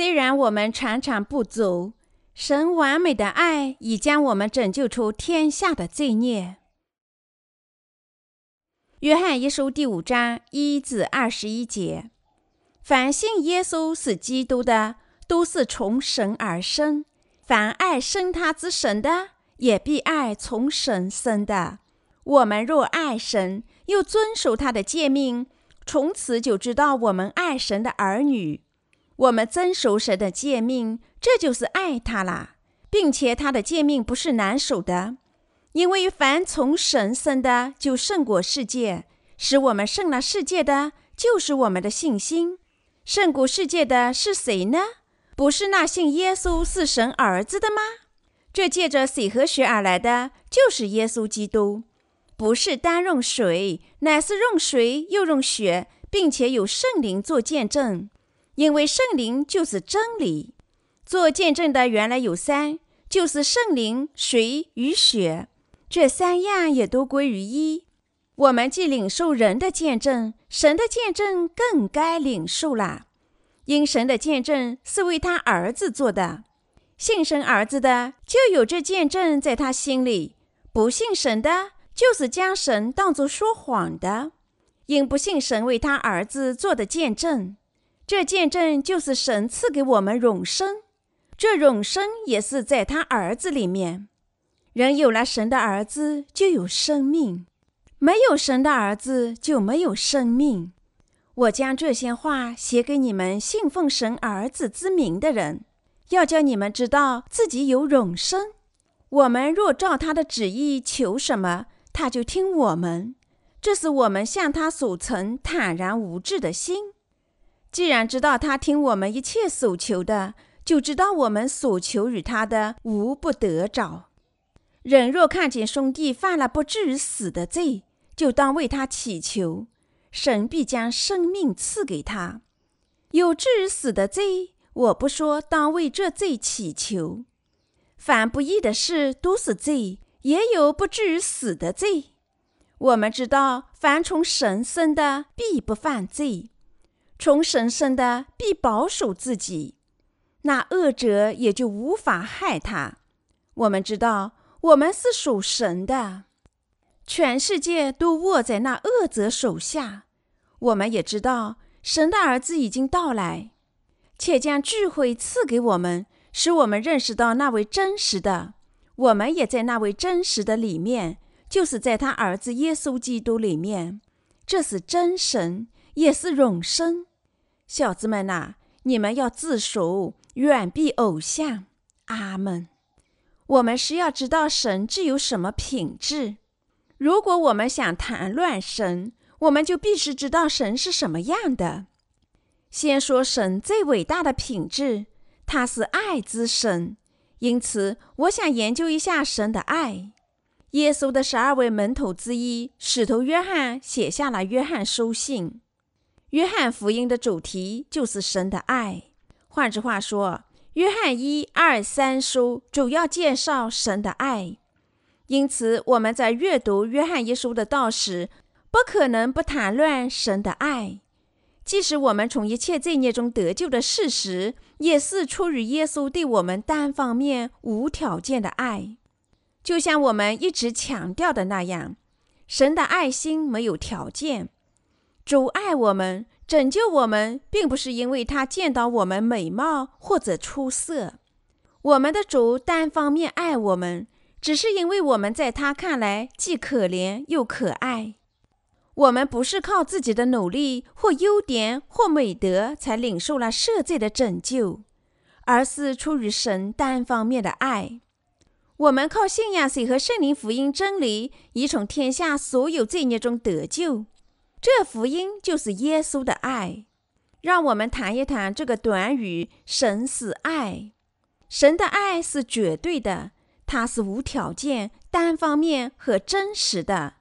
虽然我们常常不足，神完美的爱已将我们拯救出天下的罪孽。约翰一书第五章一至二十一节：凡信耶稣是基督的，都是从神而生；凡爱生他之神的，也必爱从神生的。我们若爱神，又遵守他的诫命，从此就知道我们爱神的儿女。我们遵守神的诫命，这就是爱他啦，并且他的诫命不是难守的。因为凡从神生的，就胜过世界；使我们胜了世界的，就是我们的信心。胜过世界的是谁呢？不是那信耶稣是神儿子的吗？这借着水和血而来的，就是耶稣基督。不是单用水，乃是用水又用血，并且有圣灵做见证。因为圣灵就是真理。做见证的原来有三，就是圣灵、水与血。这三样也都归于一。我们既领受人的见证，神的见证更该领受了。因神的见证是为他儿子做的，信神儿子的就有这见证在他心里；不信神的，就是将神当作说谎的。因不信神为他儿子做的见证，这见证就是神赐给我们永生。这永生也是在他儿子里面。人有了神的儿子，就有生命；没有神的儿子，就没有生命。我将这些话写给你们信奉神儿子之名的人，要叫你们知道自己有永生。我们若照他的旨意求什么，他就听我们。这是我们向他所存坦然无惧的心。既然知道他听我们一切所求的，就知道我们所求与他的无不得着。人若看见兄弟犯了不至于死的罪，就当为他祈求，神必将生命赐给他。有至于死的罪，我不说当为这罪祈求。凡不义的事都是罪，也有不至于死的罪。我们知道，凡从神生的，必不犯罪；从神圣的，必保守自己，那恶者也就无法害他。我们知道。我们是属神的，全世界都握在那恶者手下。我们也知道，神的儿子已经到来，且将智慧赐给我们，使我们认识到那位真实的。我们也在那位真实的里面，就是在他儿子耶稣基督里面。这是真神，也是永生。小子们呐，你们要自守，远避偶像。阿门。我们是要知道神具有什么品质。如果我们想谈论神，我们就必须知道神是什么样的。先说神最伟大的品质，他是爱之神。因此，我想研究一下神的爱。耶稣的十二位门徒之一使徒约翰写下了《约翰书信》。约翰福音的主题就是神的爱。换句话说。约翰一二三书主要介绍神的爱，因此我们在阅读约翰一书的道时，不可能不谈论神的爱。即使我们从一切罪孽中得救的事实，也是出于耶稣对我们单方面无条件的爱。就像我们一直强调的那样，神的爱心没有条件。主爱我们。拯救我们，并不是因为他见到我们美貌或者出色。我们的主单方面爱我们，只是因为我们在他看来既可怜又可爱。我们不是靠自己的努力或优点或美德才领受了赦罪的拯救，而是出于神单方面的爱。我们靠信仰水和圣灵福音真理，已从天下所有罪孽中得救。这福音就是耶稣的爱，让我们谈一谈这个短语“神是爱”。神的爱是绝对的，它是无条件、单方面和真实的，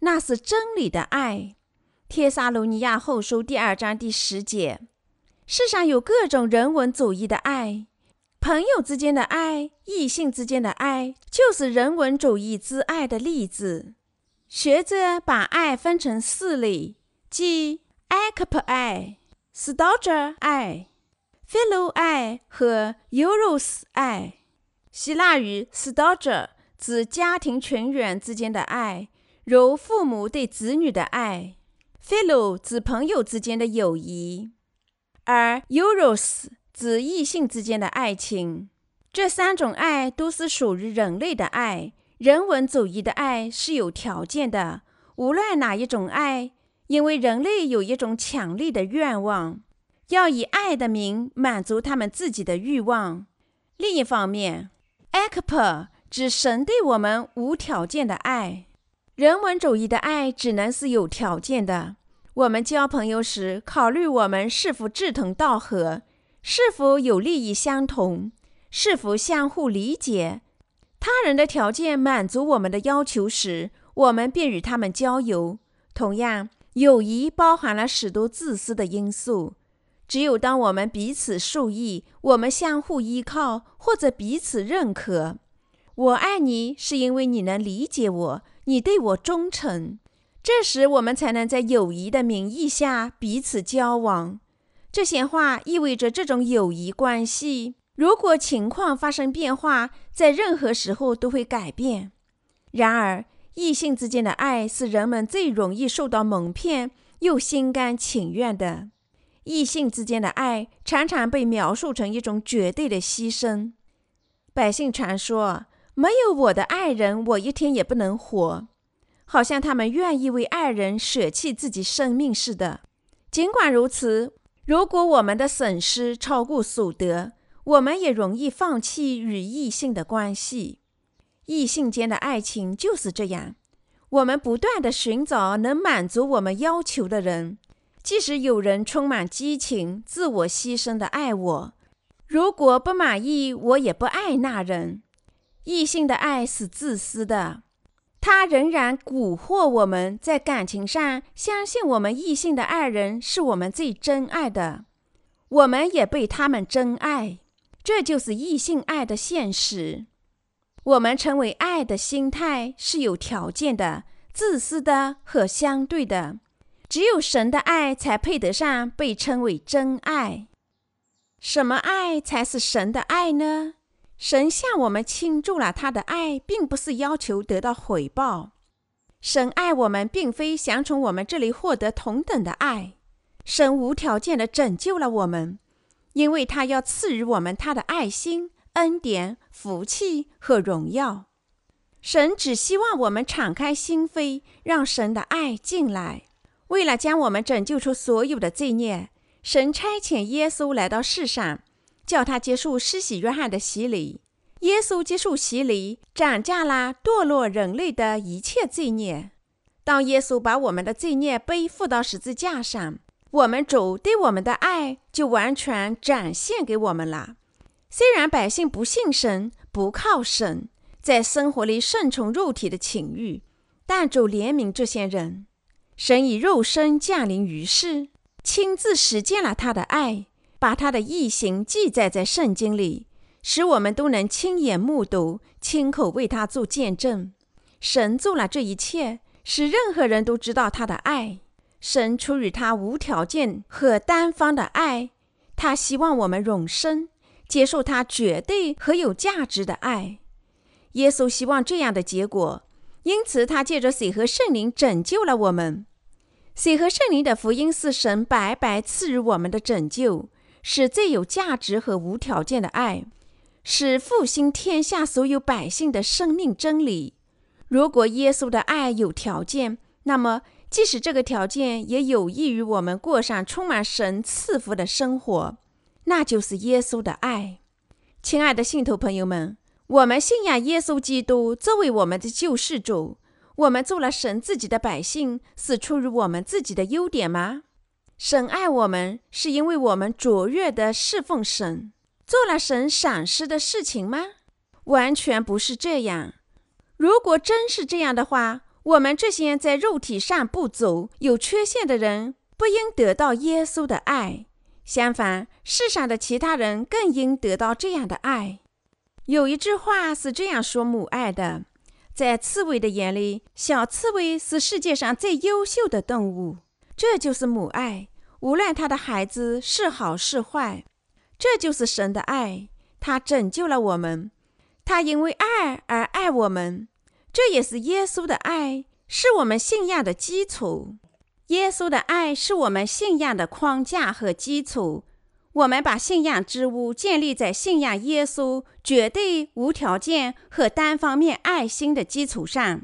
那是真理的爱。帖撒罗尼亚后书第二章第十节：世上有各种人文主义的爱，朋友之间的爱，异性之间的爱，就是人文主义之爱的例子。学者把爱分成四类，即 a c p 爱、s t o g e r 爱、philo 爱和 eros 爱。希腊语 storge 指家庭成员之间的爱，如父母对子女的爱；philo 指朋友之间的友谊，而 eros 指异性之间的爱情。这三种爱都是属于人类的爱。人文主义的爱是有条件的，无论哪一种爱，因为人类有一种强烈的愿望，要以爱的名满足他们自己的欲望。另一方面，a k p e 指神对我们无条件的爱。人文主义的爱只能是有条件的。我们交朋友时，考虑我们是否志同道合，是否有利益相同，是否相互理解。他人的条件满足我们的要求时，我们便与他们交友。同样，友谊包含了许多自私的因素。只有当我们彼此受益，我们相互依靠，或者彼此认可，我爱你是因为你能理解我，你对我忠诚，这时我们才能在友谊的名义下彼此交往。这些话意味着这种友谊关系，如果情况发生变化，在任何时候都会改变。然而，异性之间的爱是人们最容易受到蒙骗又心甘情愿的。异性之间的爱常常被描述成一种绝对的牺牲。百姓传说：“没有我的爱人，我一天也不能活。”好像他们愿意为爱人舍弃自己生命似的。尽管如此，如果我们的损失超过所得，我们也容易放弃与异性的关系。异性间的爱情就是这样，我们不断的寻找能满足我们要求的人。即使有人充满激情、自我牺牲的爱我，如果不满意，我也不爱那人。异性的爱是自私的，他仍然蛊惑我们在感情上相信我们异性的爱人是我们最真爱的，我们也被他们真爱。这就是异性爱的现实。我们称为爱的心态是有条件的、自私的和相对的。只有神的爱才配得上被称为真爱。什么爱才是神的爱呢？神向我们倾注了他的爱，并不是要求得到回报。神爱我们，并非想从我们这里获得同等的爱。神无条件的拯救了我们，因为他要赐予我们他的爱心、恩典、福气和荣耀。神只希望我们敞开心扉，让神的爱进来。为了将我们拯救出所有的罪孽，神差遣耶稣来到世上，叫他接受施洗约翰的洗礼。耶稣接受洗礼，斩下了堕落人类的一切罪孽。当耶稣把我们的罪孽背负到十字架上，我们主对我们的爱就完全展现给我们了。虽然百姓不信神，不靠神，在生活里顺从肉体的情欲，但主怜悯这些人。神以肉身降临于世，亲自实践了他的爱，把他的异行记载在圣经里，使我们都能亲眼目睹，亲口为他做见证。神做了这一切，使任何人都知道他的爱。神出于他无条件和单方的爱，他希望我们永生，接受他绝对和有价值的爱。耶稣希望这样的结果。因此，他借着水和圣灵拯救了我们。水和圣灵的福音是神白白赐予我们的拯救，是最有价值和无条件的爱，是复兴天下所有百姓的生命真理。如果耶稣的爱有条件，那么即使这个条件也有益于我们过上充满神赐福的生活，那就是耶稣的爱。亲爱的信徒朋友们。我们信仰耶稣基督作为我们的救世主。我们做了神自己的百姓，是出于我们自己的优点吗？神爱我们，是因为我们卓越的侍奉神，做了神赏识的事情吗？完全不是这样。如果真是这样的话，我们这些在肉体上不足、有缺陷的人，不应得到耶稣的爱。相反，世上的其他人更应得到这样的爱。有一句话是这样说母爱的：在刺猬的眼里，小刺猬是世界上最优秀的动物。这就是母爱，无论它的孩子是好是坏。这就是神的爱，他拯救了我们，他因为爱而爱我们。这也是耶稣的爱，是我们信仰的基础。耶稣的爱是我们信仰的框架和基础。我们把信仰之屋建立在信仰耶稣绝对无条件和单方面爱心的基础上。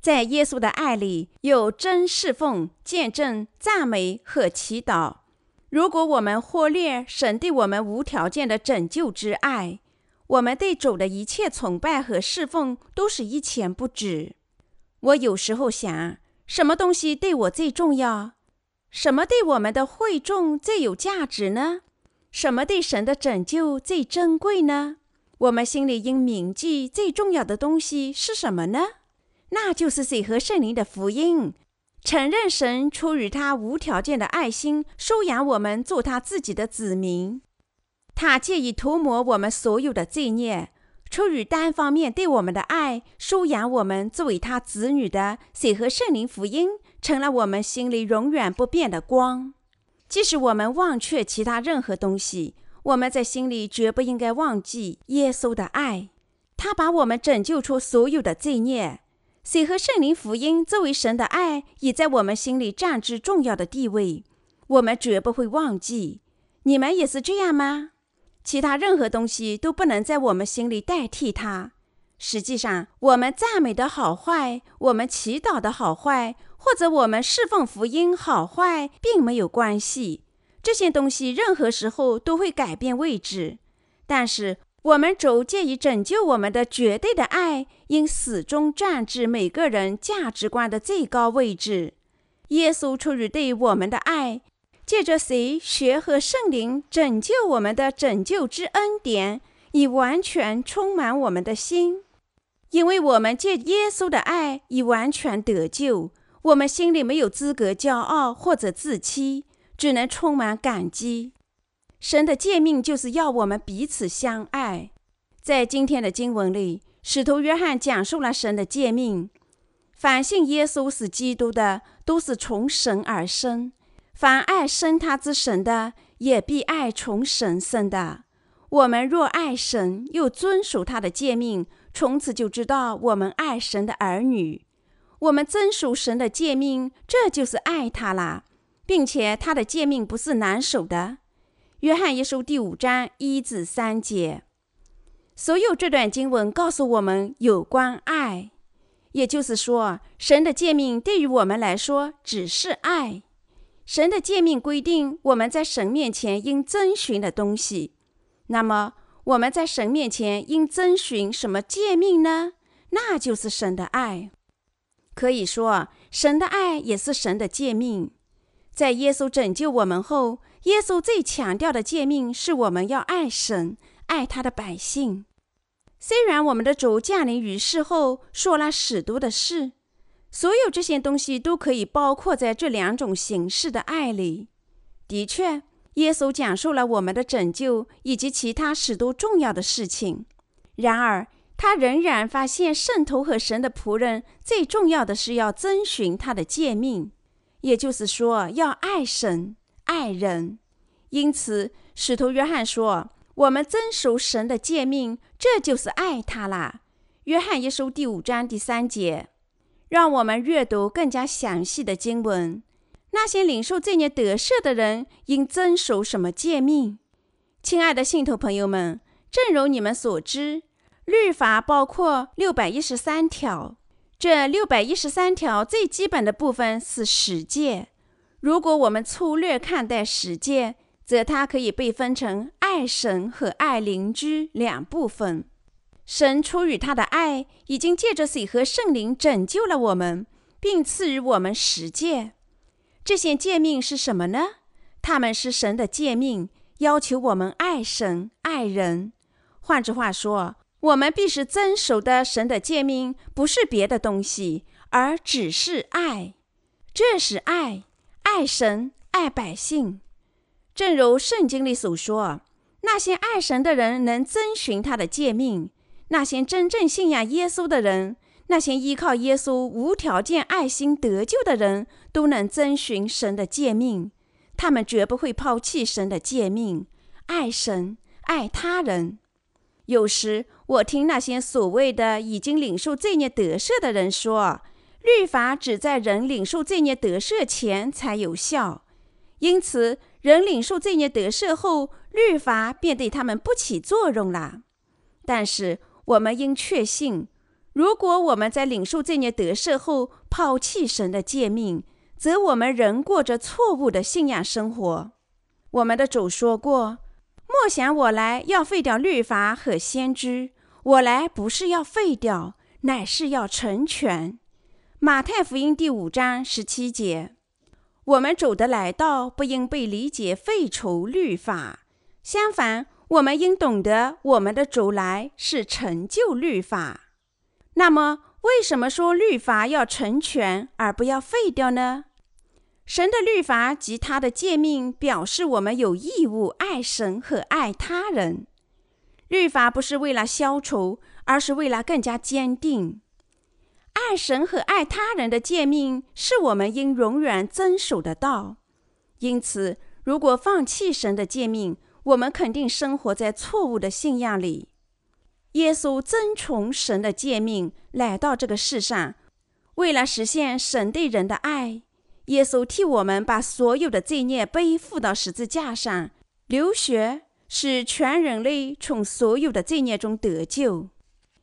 在耶稣的爱里有真侍奉、见证、赞美和祈祷。如果我们忽略神对我们无条件的拯救之爱，我们对主的一切崇拜和侍奉都是一钱不值。我有时候想，什么东西对我最重要？什么对我们的会众最有价值呢？什么对神的拯救最珍贵呢？我们心里应铭记最重要的东西是什么呢？那就是水和圣灵的福音。承认神出于他无条件的爱心收养我们做他自己的子民，他借以涂抹我们所有的罪孽，出于单方面对我们的爱收养我们作为他子女的水和圣灵福音，成了我们心里永远不变的光。即使我们忘却其他任何东西，我们在心里绝不应该忘记耶稣的爱。他把我们拯救出所有的罪孽。水和圣灵福音作为神的爱，已在我们心里占据重要的地位。我们绝不会忘记。你们也是这样吗？其他任何东西都不能在我们心里代替它。实际上，我们赞美的好坏，我们祈祷的好坏。或者我们侍奉福音好坏并没有关系，这些东西任何时候都会改变位置。但是我们主借以拯救我们的绝对的爱，应始终占至每个人价值观的最高位置。耶稣出于对我们的爱，借着谁学和圣灵拯救我们的拯救之恩典，已完全充满我们的心，因为我们借耶稣的爱已完全得救。我们心里没有资格骄傲或者自欺，只能充满感激。神的诫命就是要我们彼此相爱。在今天的经文里，使徒约翰讲述了神的诫命：凡信耶稣是基督的，都是从神而生；凡爱生他之神的，也必爱从神生的。我们若爱神，又遵守他的诫命，从此就知道我们爱神的儿女。我们遵守神的诫命，这就是爱他啦，并且他的诫命不是难守的。约翰一书第五章一至三节，所有这段经文告诉我们有关爱，也就是说，神的诫命对于我们来说只是爱。神的诫命规定我们在神面前应遵循的东西。那么我们在神面前应遵循什么诫命呢？那就是神的爱。可以说，神的爱也是神的诫命。在耶稣拯救我们后，耶稣最强调的诫命是我们要爱神，爱他的百姓。虽然我们的主降临于世后说了许多的事，所有这些东西都可以包括在这两种形式的爱里。的确，耶稣讲述了我们的拯救以及其他许多重要的事情。然而，他仍然发现，圣徒和神的仆人最重要的是要遵循他的诫命，也就是说，要爱神、爱人。因此，使徒约翰说：“我们遵守神的诫命，这就是爱他啦。”约翰一书第五章第三节。让我们阅读更加详细的经文。那些领受罪孽得赦的人应遵守什么诫命？亲爱的信徒朋友们，正如你们所知。律法包括六百一十三条，这六百一十三条最基本的部分是十诫。如果我们粗略看待十诫，则它可以被分成爱神和爱邻居两部分。神出于他的爱，已经借着水和圣灵拯救了我们，并赐予我们十诫。这些诫命是什么呢？他们是神的诫命，要求我们爱神、爱人。换句话说，我们必须遵守的神的诫命，不是别的东西，而只是爱。这是爱，爱神，爱百姓。正如圣经里所说，那些爱神的人能遵循他的诫命；那些真正信仰耶稣的人，那些依靠耶稣无条件爱心得救的人，都能遵循神的诫命。他们绝不会抛弃神的诫命。爱神、爱他人。有时我听那些所谓的已经领受罪孽得赦的人说，律法只在人领受罪孽得赦前才有效，因此人领受罪孽得赦后，律法便对他们不起作用了。但是我们应确信，如果我们在领受罪孽得赦后抛弃神的诫命，则我们仍过着错误的信仰生活。我们的主说过。莫想我来要废掉律法和先知，我来不是要废掉，乃是要成全。马太福音第五章十七节。我们走的来到不应被理解废除律法，相反，我们应懂得我们的主来是成就律法。那么，为什么说律法要成全而不要废掉呢？神的律法及他的诫命表示我们有义务爱神和爱他人。律法不是为了消除，而是为了更加坚定。爱神和爱他人的诫命是我们应永远遵守的道。因此，如果放弃神的诫命，我们肯定生活在错误的信仰里。耶稣遵从神的诫命来到这个世上，为了实现神对人的爱。耶稣替我们把所有的罪孽背负到十字架上，流血使全人类从所有的罪孽中得救。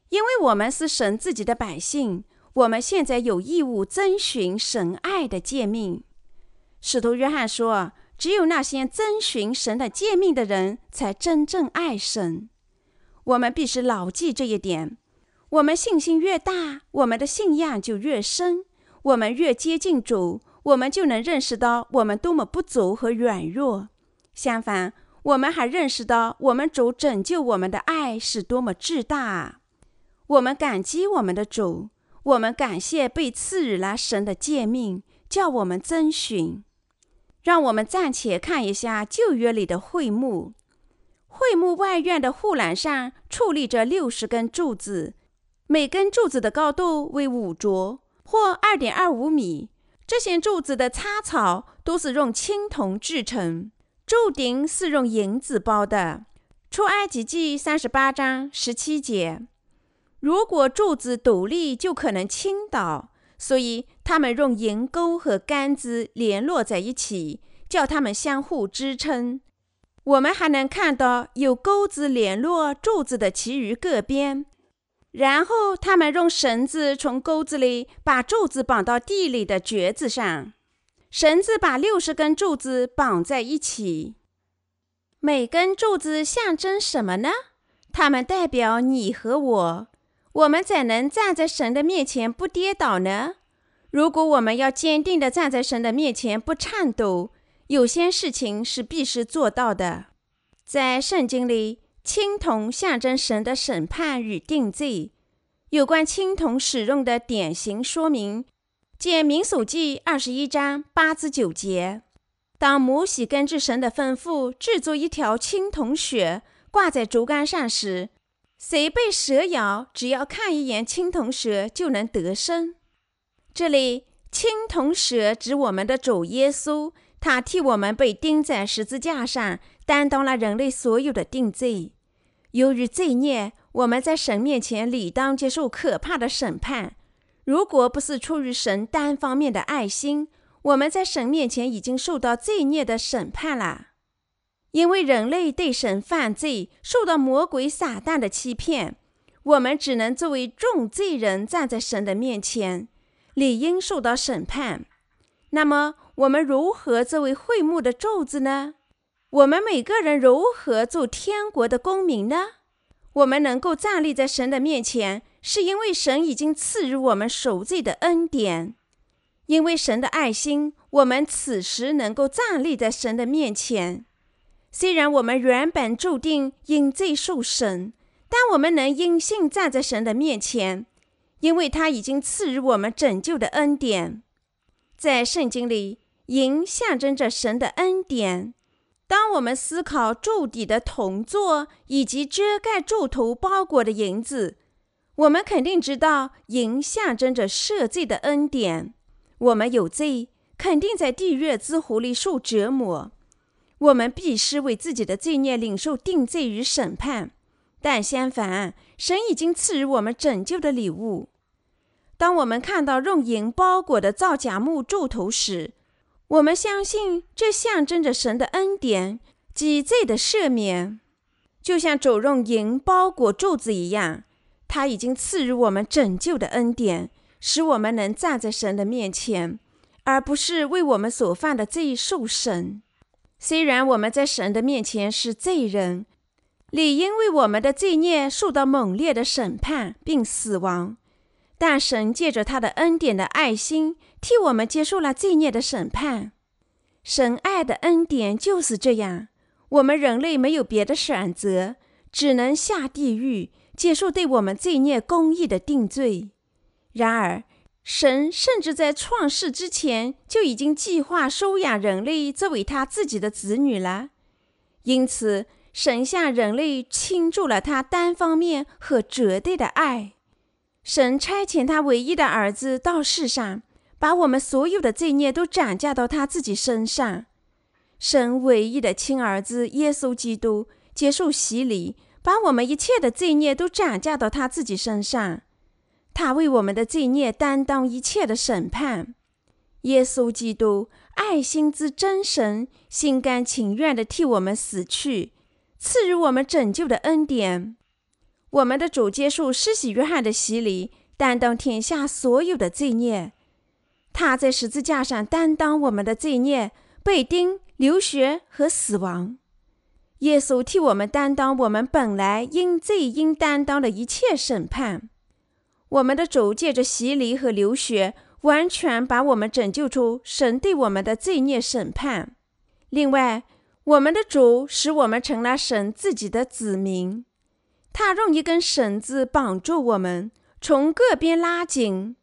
因为我们是神自己的百姓，我们现在有义务遵循神爱的诫命。使徒约翰说：“只有那些遵循神的诫命的人，才真正爱神。”我们必须牢记这一点。我们信心越大，我们的信仰就越深。我们越接近主。我们就能认识到我们多么不足和软弱。相反，我们还认识到我们主拯救我们的爱是多么至大。我们感激我们的主，我们感谢被赐予了神的诫命，叫我们遵循。让我们暂且看一下旧约里的会幕。会幕外院的护栏上矗立着六十根柱子，每根柱子的高度为五卓，或二点二五米。这些柱子的插槽都是用青铜制成，柱顶是用银子包的。出埃及记三十八章十七节。如果柱子独立，就可能倾倒，所以他们用银钩和杆子联络在一起，叫它们相互支撑。我们还能看到有钩子联络柱子的其余各边。然后他们用绳子从钩子里把柱子绑到地里的橛子上，绳子把六十根柱子绑在一起。每根柱子象征什么呢？它们代表你和我。我们怎能站在神的面前不跌倒呢？如果我们要坚定地站在神的面前不颤抖，有些事情是必须做到的。在圣经里。青铜象征神的审判与定罪。有关青铜使用的典型说明，见民数记二十一章八至九节。当摩西根据神的吩咐制作一条青铜血，挂在竹竿上时，谁被蛇咬，只要看一眼青铜蛇就能得生。这里青铜蛇指我们的主耶稣，他替我们被钉在十字架上，担当了人类所有的定罪。由于罪孽，我们在神面前理当接受可怕的审判。如果不是出于神单方面的爱心，我们在神面前已经受到罪孽的审判了。因为人类对神犯罪，受到魔鬼撒旦的欺骗，我们只能作为重罪人站在神的面前，理应受到审判。那么，我们如何作为会幕的柱子呢？我们每个人如何做天国的公民呢？我们能够站立在神的面前，是因为神已经赐予我们赎罪的恩典。因为神的爱心，我们此时能够站立在神的面前。虽然我们原本注定因罪受审，但我们能因信站在神的面前，因为他已经赐予我们拯救的恩典。在圣经里，银象征着神的恩典。当我们思考柱底的铜座以及遮盖柱头包裹的银子，我们肯定知道银象征着赦罪的恩典。我们有罪，肯定在地狱之湖里受折磨。我们必须为自己的罪孽领受定罪与审判。但相反，神已经赐予我们拯救的礼物。当我们看到用银包裹的造假木柱头时，我们相信这象征着神的恩典及罪的赦免，就像走用银包裹柱子一样。他已经赐予我们拯救的恩典，使我们能站在神的面前，而不是为我们所犯的罪受审。虽然我们在神的面前是罪人，理应为我们的罪孽受到猛烈的审判并死亡。但神借着他的恩典的爱心，替我们接受了罪孽的审判。神爱的恩典就是这样，我们人类没有别的选择，只能下地狱，接受对我们罪孽公义的定罪。然而，神甚至在创世之前就已经计划收养人类作为他自己的子女了。因此，神向人类倾注了他单方面和绝对的爱。神差遣他唯一的儿子到世上，把我们所有的罪孽都转嫁到他自己身上。神唯一的亲儿子耶稣基督接受洗礼，把我们一切的罪孽都转嫁到他自己身上。他为我们的罪孽担当一切的审判。耶稣基督爱心之真神，心甘情愿地替我们死去，赐予我们拯救的恩典。我们的主接受施洗约翰的洗礼，担当天下所有的罪孽。他在十字架上担当我们的罪孽，被钉、流血和死亡。耶稣替我们担当我们本来因罪应担当的一切审判。我们的主借着洗礼和流血，完全把我们拯救出神对我们的罪孽审判。另外，我们的主使我们成了神自己的子民。他用一根绳子绑住我们，从各边拉紧，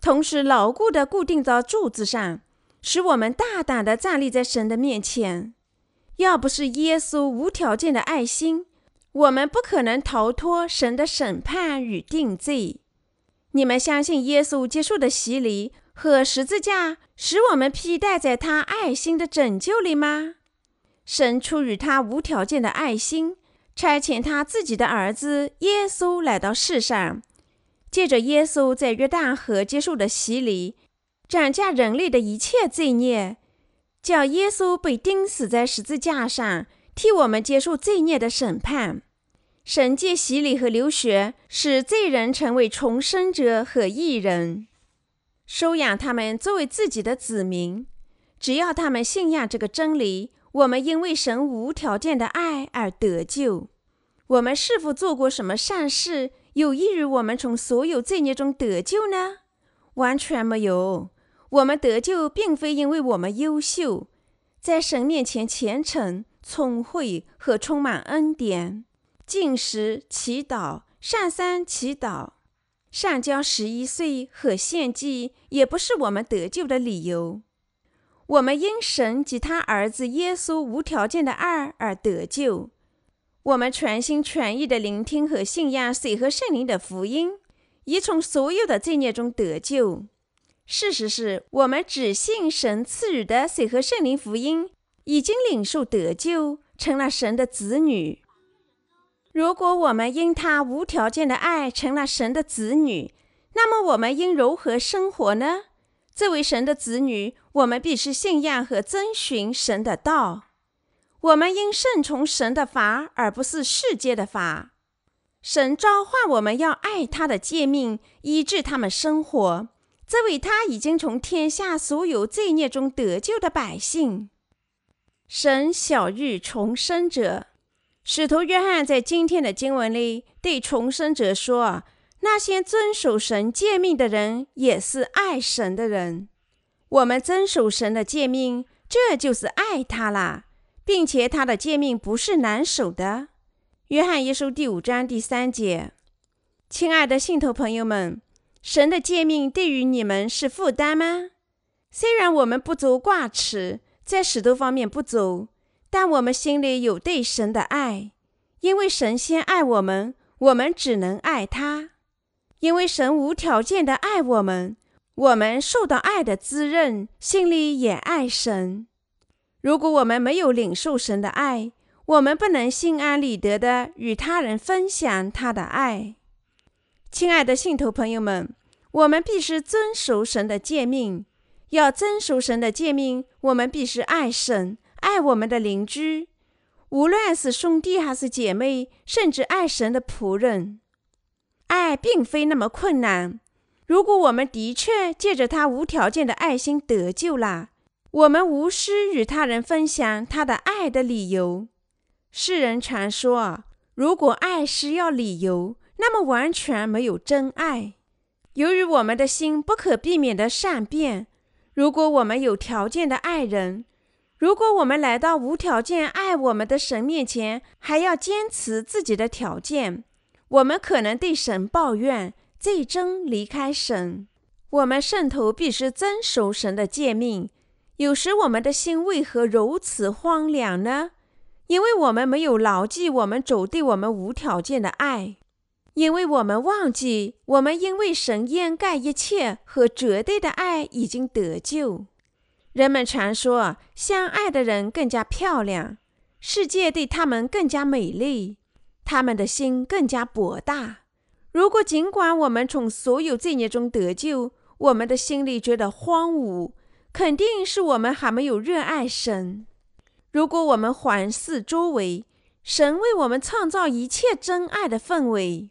同时牢固地固定到柱子上，使我们大胆地站立在神的面前。要不是耶稣无条件的爱心，我们不可能逃脱神的审判与定罪。你们相信耶稣接受的洗礼和十字架，使我们披戴在他爱心的拯救里吗？神出于他无条件的爱心。差遣他自己的儿子耶稣来到世上，借着耶稣在约旦河接受的洗礼，斩下人类的一切罪孽，叫耶稣被钉死在十字架上，替我们接受罪孽的审判。神借洗礼和流血，使罪人成为重生者和义人，收养他们作为自己的子民。只要他们信仰这个真理。我们因为神无条件的爱而得救。我们是否做过什么善事，有益于我们从所有罪孽中得救呢？完全没有。我们得救并非因为我们优秀，在神面前虔诚、聪慧和充满恩典，进食、祈祷、上山祈祷、上交十一岁和献祭，也不是我们得救的理由。我们因神及他儿子耶稣无条件的爱而得救。我们全心全意地聆听和信仰水和圣灵的福音，已从所有的罪孽中得救。事实是我们只信神赐予的水和圣灵福音，已经领受得救，成了神的子女。如果我们因他无条件的爱成了神的子女，那么我们应如何生活呢？作为神的子女，我们必须信仰和遵循神的道。我们应顺从神的法，而不是世界的法。神召唤我们要爱他的诫命，医治他们生活。这位他已经从天下所有罪孽中得救的百姓。神小遇重生者，使徒约翰在今天的经文里对重生者说。那些遵守神诫命的人，也是爱神的人。我们遵守神的诫命，这就是爱他啦，并且他的诫命不是难守的。约翰一书第五章第三节，亲爱的信徒朋友们，神的诫命对于你们是负担吗？虽然我们不足挂齿，在许多方面不足，但我们心里有对神的爱，因为神先爱我们，我们只能爱他。因为神无条件的爱我们，我们受到爱的滋润，心里也爱神。如果我们没有领受神的爱，我们不能心安理得的与他人分享他的爱。亲爱的信徒朋友们，我们必须遵守神的诫命。要遵守神的诫命，我们必须爱神，爱我们的邻居，无论是兄弟还是姐妹，甚至爱神的仆人。爱并非那么困难。如果我们的确借着他无条件的爱心得救了，我们无需与他人分享他的爱的理由。世人常说，如果爱是要理由，那么完全没有真爱。由于我们的心不可避免的善变，如果我们有条件的爱人，如果我们来到无条件爱我们的神面前，还要坚持自己的条件，我们可能对神抱怨，最终离开神。我们圣徒必须遵守神的诫命。有时我们的心为何如此荒凉呢？因为我们没有牢记我们主对我们无条件的爱，因为我们忘记我们因为神掩盖一切和绝对的爱已经得救。人们常说，相爱的人更加漂亮，世界对他们更加美丽，他们的心更加博大。如果尽管我们从所有罪孽中得救，我们的心里觉得荒芜，肯定是我们还没有热爱神。如果我们环视周围，神为我们创造一切真爱的氛围，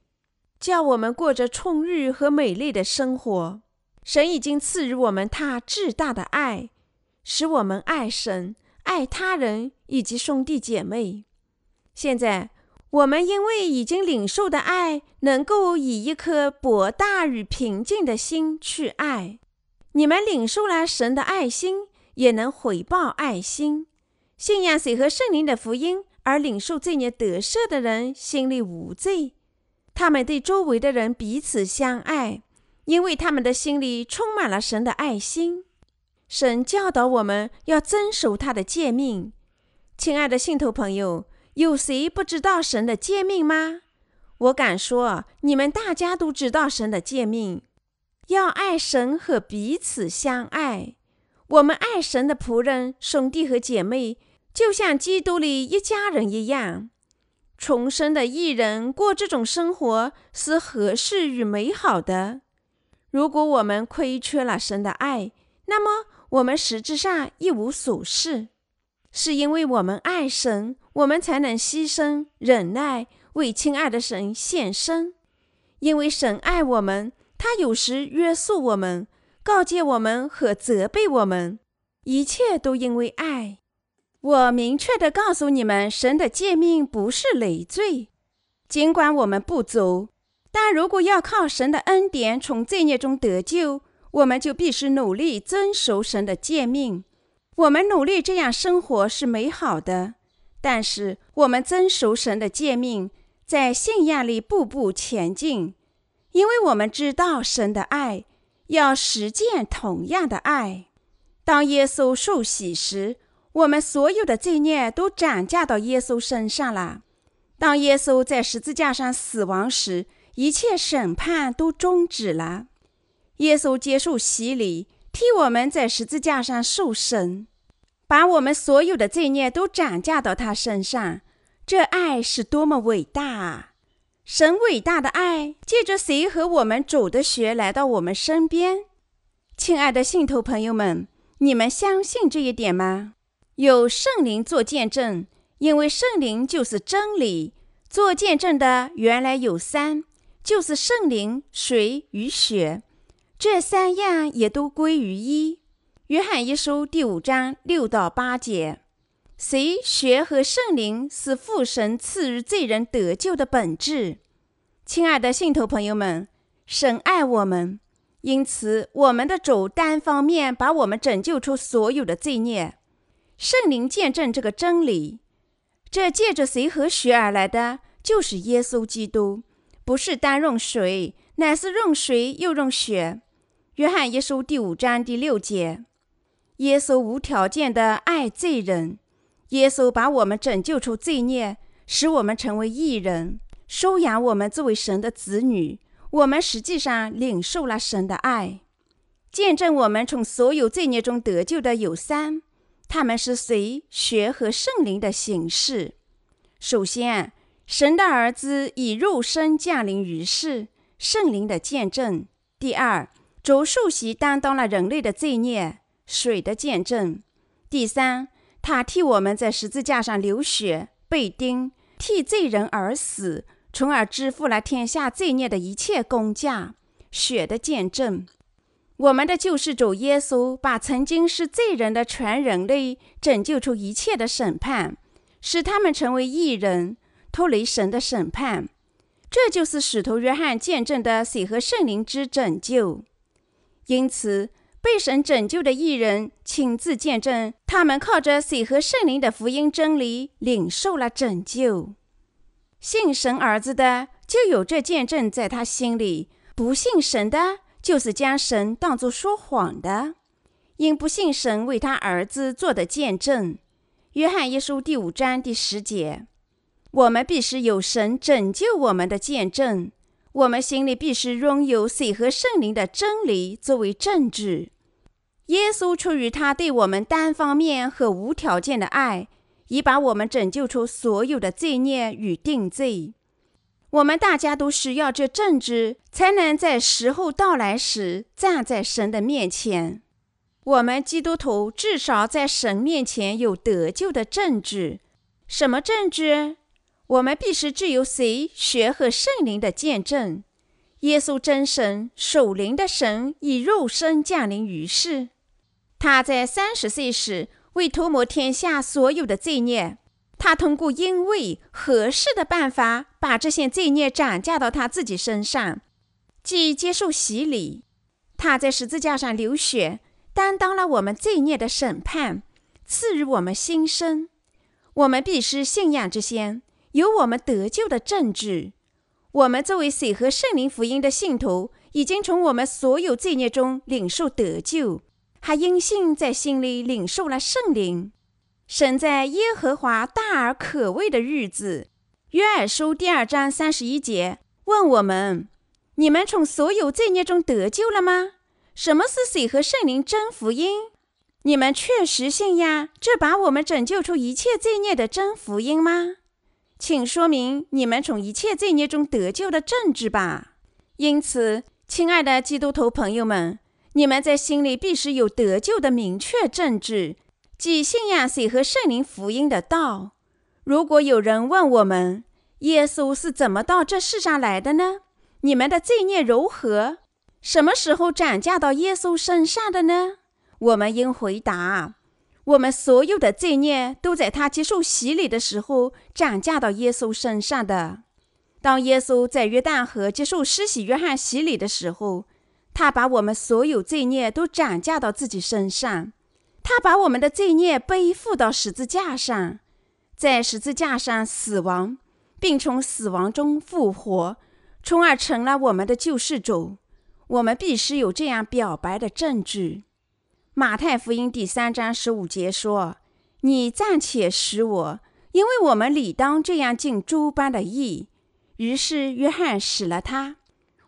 叫我们过着充裕和美丽的生活。神已经赐予我们他至大的爱，使我们爱神、爱他人以及兄弟姐妹。现在，我们因为已经领受的爱，能够以一颗博大与平静的心去爱。你们领受了神的爱心，也能回报爱心。信仰谁和圣灵的福音而领受罪孽得赦的人心里无罪，他们对周围的人彼此相爱，因为他们的心里充满了神的爱心。神教导我们要遵守他的诫命。亲爱的信徒朋友，有谁不知道神的诫命吗？我敢说，你们大家都知道神的诫命，要爱神和彼此相爱。我们爱神的仆人、兄弟和姐妹。就像基督里一家人一样，重生的艺人过这种生活是合适与美好的。如果我们亏缺了神的爱，那么我们实质上一无所事。是因为我们爱神，我们才能牺牲、忍耐，为亲爱的神献身。因为神爱我们，他有时约束我们，告诫我们和责备我们，一切都因为爱。我明确地告诉你们，神的诫命不是累赘。尽管我们不足，但如果要靠神的恩典从罪孽中得救，我们就必须努力遵守神的诫命。我们努力这样生活是美好的，但是我们遵守神的诫命，在信仰里步步前进，因为我们知道神的爱，要实践同样的爱。当耶稣受洗时。我们所有的罪孽都转嫁到耶稣身上了。当耶稣在十字架上死亡时，一切审判都终止了。耶稣接受洗礼，替我们在十字架上受审，把我们所有的罪孽都转嫁到他身上。这爱是多么伟大啊！神伟大的爱借着谁和我们走的血来到我们身边？亲爱的信徒朋友们，你们相信这一点吗？有圣灵做见证，因为圣灵就是真理。做见证的原来有三，就是圣灵、水与血，这三样也都归于一。约翰一书第五章六到八节，谁、血和圣灵是父神赐予罪人得救的本质。亲爱的信徒朋友们，神爱我们，因此我们的主单方面把我们拯救出所有的罪孽。圣灵见证这个真理，这借着谁和血而来的，就是耶稣基督，不是单用水，乃是用水又用血。约翰一书第五章第六节，耶稣无条件的爱罪人，耶稣把我们拯救出罪孽，使我们成为义人，收养我们作为神的子女。我们实际上领受了神的爱，见证我们从所有罪孽中得救的有三。他们是随血和圣灵的形式。首先，神的儿子以肉身降临于世，圣灵的见证；第二，主受洗担当了人类的罪孽，水的见证；第三，他替我们在十字架上流血、被钉，替罪人而死，从而支付了天下罪孽的一切公价，血的见证。我们的救世主耶稣把曾经是罪人的全人类拯救出一切的审判，使他们成为义人，脱离神的审判。这就是使徒约翰见证的水和圣灵之拯救。因此，被神拯救的艺人亲自见证，他们靠着水和圣灵的福音真理领受了拯救。信神儿子的就有这见证在他心里；不信神的。就是将神当作说谎的，因不信神为他儿子做的见证。约翰一书第五章第十节，我们必须有神拯救我们的见证，我们心里必须拥有水和圣灵的真理作为证据。耶稣出于他对我们单方面和无条件的爱，已把我们拯救出所有的罪孽与定罪。我们大家都需要这证据，才能在时候到来时站在神的面前。我们基督徒至少在神面前有得救的证据。什么证据？我们必须具有谁血和圣灵的见证。耶稣真神、守灵的神以肉身降临于世。他在三十岁时为涂抹天下所有的罪孽。他通过因为合适的办法，把这些罪孽转嫁到他自己身上，即接受洗礼。他在十字架上流血，担当了我们罪孽的审判，赐予我们新生。我们必须信仰这些，有我们得救的证据。我们作为水和圣灵福音的信徒，已经从我们所有罪孽中领受得救，还因信在心里领受了圣灵。神在耶和华大而可畏的日子，约珥书第二章三十一节问我们：你们从所有罪孽中得救了吗？什么是水和圣灵真福音？你们确实信呀这把我们拯救出一切罪孽的真福音吗？请说明你们从一切罪孽中得救的证据吧。因此，亲爱的基督徒朋友们，你们在心里必须有得救的明确证据。即信仰水和圣灵福音的道。如果有人问我们，耶稣是怎么到这世上来的呢？你们的罪孽如何？什么时候转嫁到耶稣身上的呢？我们应回答：我们所有的罪孽都在他接受洗礼的时候转嫁到耶稣身上的。当耶稣在约旦河接受施洗约翰洗礼的时候，他把我们所有罪孽都转嫁到自己身上。他把我们的罪孽背负到十字架上，在十字架上死亡，并从死亡中复活，从而成了我们的救世主。我们必须有这样表白的证据。马太福音第三章十五节说：“你暂且使我，因为我们理当这样尽诸般的义。”于是约翰使了他。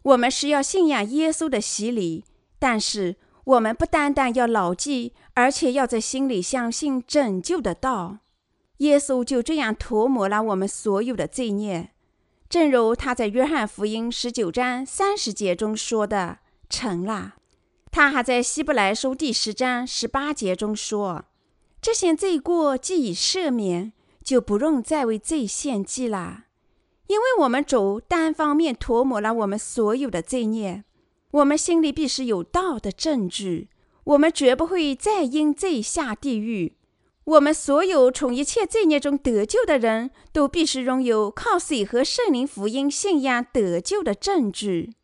我们是要信仰耶稣的洗礼，但是。我们不单单要牢记，而且要在心里相信拯救的道。耶稣就这样涂抹了我们所有的罪孽，正如他在约翰福音十九章三十节中说的：“成了。”他还在希伯来书第十章十八节中说：“这些罪过既已赦免，就不用再为罪献祭了，因为我们主单方面涂抹了我们所有的罪孽。”我们心里必须有道的证据，我们绝不会再因罪下地狱。我们所有从一切罪孽中得救的人都必须拥有靠水和圣灵福音信仰得救的证据，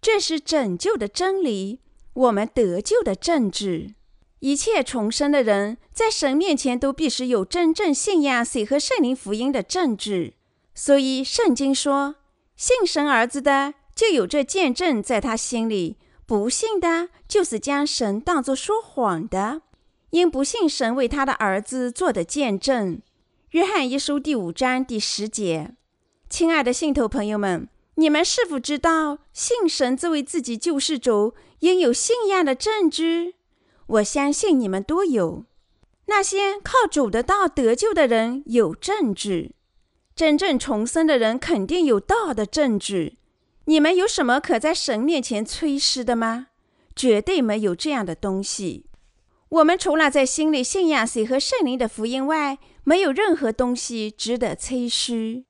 这是拯救的真理，我们得救的证据。一切重生的人在神面前都必须有真正信仰水和圣灵福音的证据。所以圣经说：“信神儿子的。”就有这见证在他心里，不信的，就是将神当作说谎的，因不信神为他的儿子做的见证。约翰一书第五章第十节，亲爱的信徒朋友们，你们是否知道信神作为自己救世主应有信仰的证据？我相信你们都有。那些靠主的道得救的人有证据，真正重生的人肯定有道的证据。你们有什么可在神面前吹嘘的吗？绝对没有这样的东西。我们除了在心里信仰谁和圣灵的福音外，没有任何东西值得吹嘘。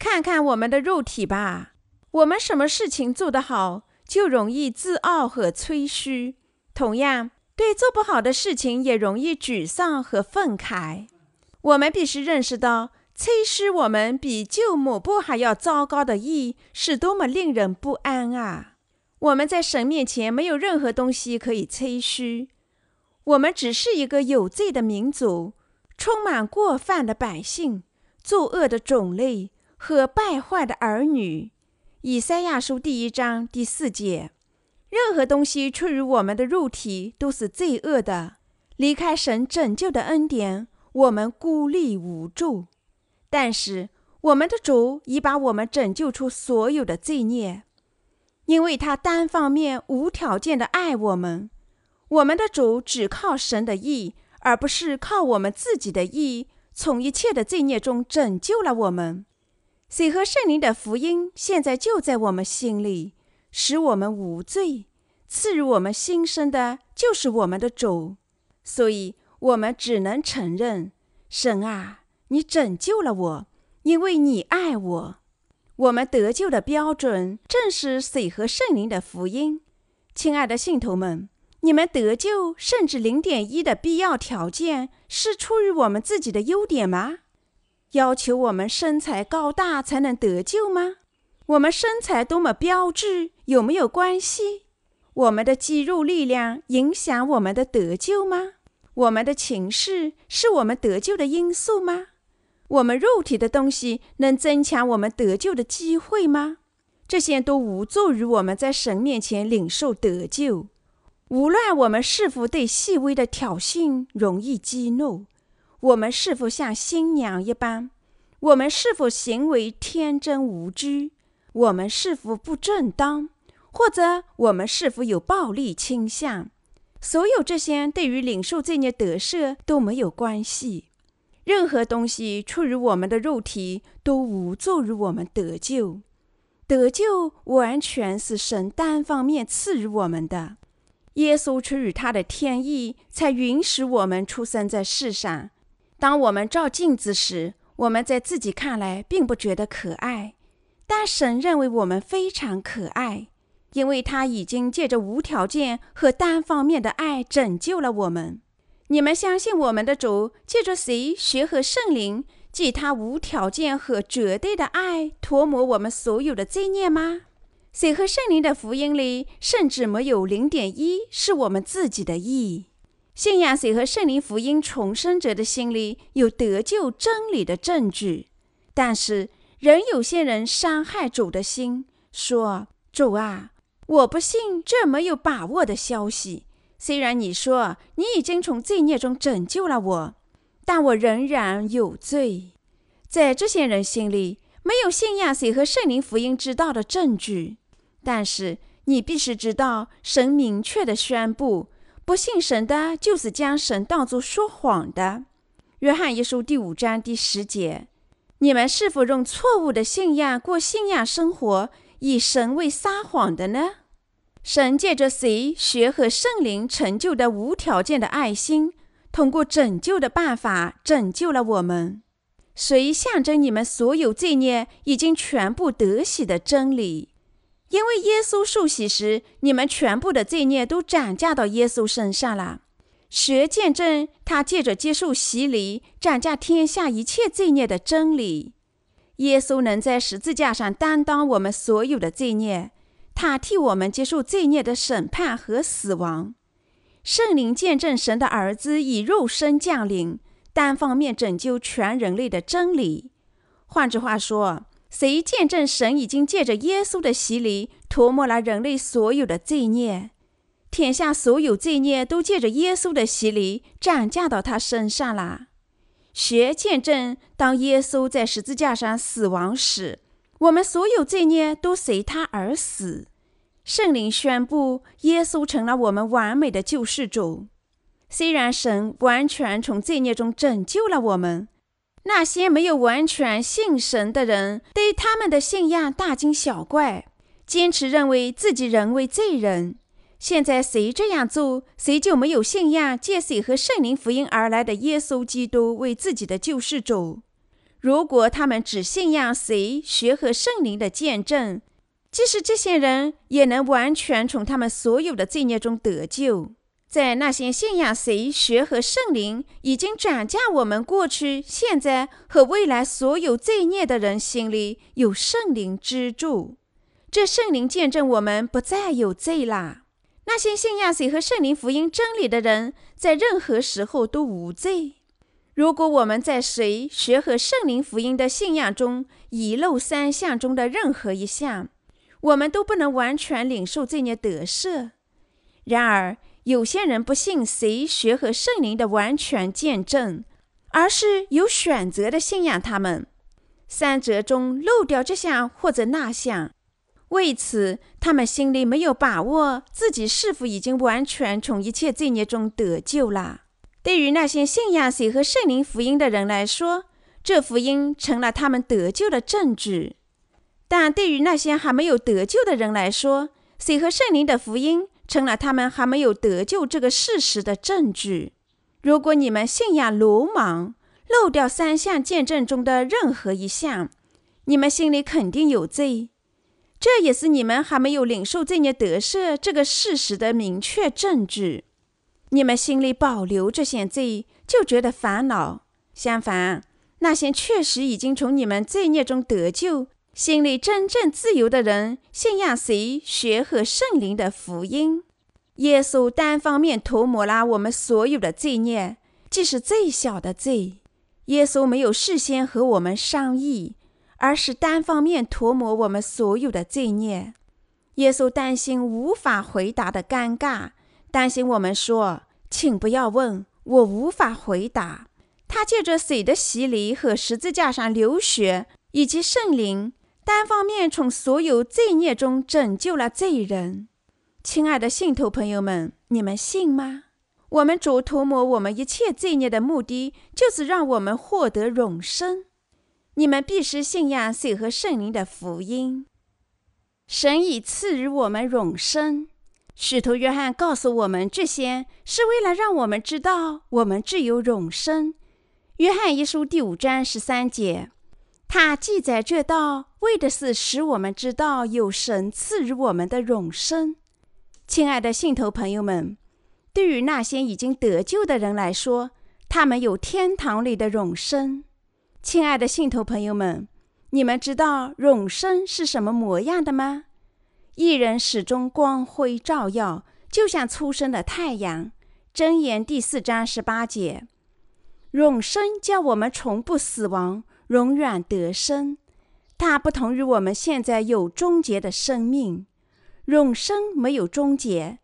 看看我们的肉体吧，我们什么事情做得好，就容易自傲和吹嘘；同样，对做不好的事情也容易沮丧和愤慨。我们必须认识到。吹嘘我们比旧抹布还要糟糕的意，是多么令人不安啊！我们在神面前没有任何东西可以吹嘘，我们只是一个有罪的民族，充满过犯的百姓，作恶的种类和败坏的儿女。以赛亚书第一章第四节：任何东西出于我们的肉体都是罪恶的。离开神拯救的恩典，我们孤立无助。但是，我们的主已把我们拯救出所有的罪孽，因为他单方面无条件的爱我们。我们的主只靠神的意，而不是靠我们自己的意，从一切的罪孽中拯救了我们。水和圣灵的福音现在就在我们心里，使我们无罪。赐予我们新生的就是我们的主，所以我们只能承认：神啊。你拯救了我，因为你爱我。我们得救的标准正是水和圣灵的福音。亲爱的信徒们，你们得救甚至零点一的必要条件是出于我们自己的优点吗？要求我们身材高大才能得救吗？我们身材多么标致有没有关系？我们的肌肉力量影响我们的得救吗？我们的情势是我们得救的因素吗？我们肉体的东西能增强我们得救的机会吗？这些都无助于我们在神面前领受得救。无论我们是否对细微的挑衅容易激怒，我们是否像新娘一般，我们是否行为天真无知，我们是否不正当，或者我们是否有暴力倾向，所有这些对于领受这孽得赦都没有关系。任何东西出于我们的肉体，都无助于我们得救。得救完全是神单方面赐予我们的。耶稣出于他的天意，才允许我们出生在世上。当我们照镜子时，我们在自己看来并不觉得可爱，但神认为我们非常可爱，因为他已经借着无条件和单方面的爱拯救了我们。你们相信我们的主借着谁学和圣灵，借他无条件和绝对的爱，涂抹我们所有的罪孽吗？谁和圣灵的福音里，甚至没有零点一是我们自己的意。信仰谁和圣灵福音重生者的心里有得救真理的证据，但是仍有些人伤害主的心，说：“主啊，我不信这没有把握的消息。”虽然你说你已经从罪孽中拯救了我，但我仍然有罪。在这些人心里，没有信仰谁和圣灵福音之道的证据。但是你必须知道，神明确的宣布：不信神的，就是将神当作说谎的。约翰一书第五章第十节。你们是否用错误的信仰过信仰生活，以神为撒谎的呢？神借着谁学和圣灵成就的无条件的爱心，通过拯救的办法拯救了我们。谁象征你们所有罪孽已经全部得洗的真理？因为耶稣受洗时，你们全部的罪孽都转嫁到耶稣身上了。学见证他借着接受洗礼，转嫁天下一切罪孽的真理。耶稣能在十字架上担当我们所有的罪孽。他替我们接受罪孽的审判和死亡。圣灵见证神的儿子以肉身降临，单方面拯救全人类的真理。换句话说，谁见证神已经借着耶稣的洗礼涂抹了人类所有的罪孽？天下所有罪孽都借着耶稣的洗礼涨价到他身上了。学见证，当耶稣在十字架上死亡时。我们所有罪孽都随他而死。圣灵宣布，耶稣成了我们完美的救世主。虽然神完全从罪孽中拯救了我们，那些没有完全信神的人，对他们的信仰大惊小怪，坚持认为自己仍为罪人。现在谁这样做，谁就没有信仰借水和圣灵福音而来的耶稣基督为自己的救世主。如果他们只信仰谁学和圣灵的见证，即使这些人也能完全从他们所有的罪孽中得救。在那些信仰谁学和圣灵已经转嫁我们过去、现在和未来所有罪孽的人心里，有圣灵之助。这圣灵见证我们不再有罪啦。那些信仰谁和圣灵福音真理的人，在任何时候都无罪。如果我们在谁学和圣灵福音的信仰中遗漏三项中的任何一项，我们都不能完全领受罪孽得赦。然而，有些人不信谁学和圣灵的完全见证，而是有选择的信仰他们。三者中漏掉这项或者那项，为此他们心里没有把握自己是否已经完全从一切罪孽中得救了。对于那些信仰谁和圣灵福音的人来说，这福音成了他们得救的证据；但对于那些还没有得救的人来说，谁和圣灵的福音。成了他们还没有得救这个事实的证据。如果你们信仰鲁莽，漏掉三项见证中的任何一项，你们心里肯定有罪。这也是你们还没有领受罪孽得赦这个事实的明确证据。你们心里保留这些罪，就觉得烦恼；相反，那些确实已经从你们罪孽中得救。心里真正自由的人，信仰谁学和圣灵的福音。耶稣单方面涂抹了我们所有的罪孽，即是最小的罪。耶稣没有事先和我们商议，而是单方面涂抹我们所有的罪孽。耶稣担心无法回答的尴尬，担心我们说：“请不要问，我无法回答。”他借着水的洗礼和十字架上流血，以及圣灵。单方面从所有罪孽中拯救了罪人，亲爱的信徒朋友们，你们信吗？我们主涂抹我们一切罪孽的目的，就是让我们获得永生。你们必须信仰水和圣灵的福音。神已赐予我们永生。使徒约翰告诉我们这些，是为了让我们知道我们自有永生。约翰一书第五章十三节。他记载这道，为的是使我们知道有神赐予我们的永生。亲爱的信徒朋友们，对于那些已经得救的人来说，他们有天堂里的永生。亲爱的信徒朋友们，你们知道永生是什么模样的吗？一人始终光辉照耀，就像初升的太阳。箴言第四章十八节，永生叫我们从不死亡。永远得生，它不同于我们现在有终结的生命。永生没有终结。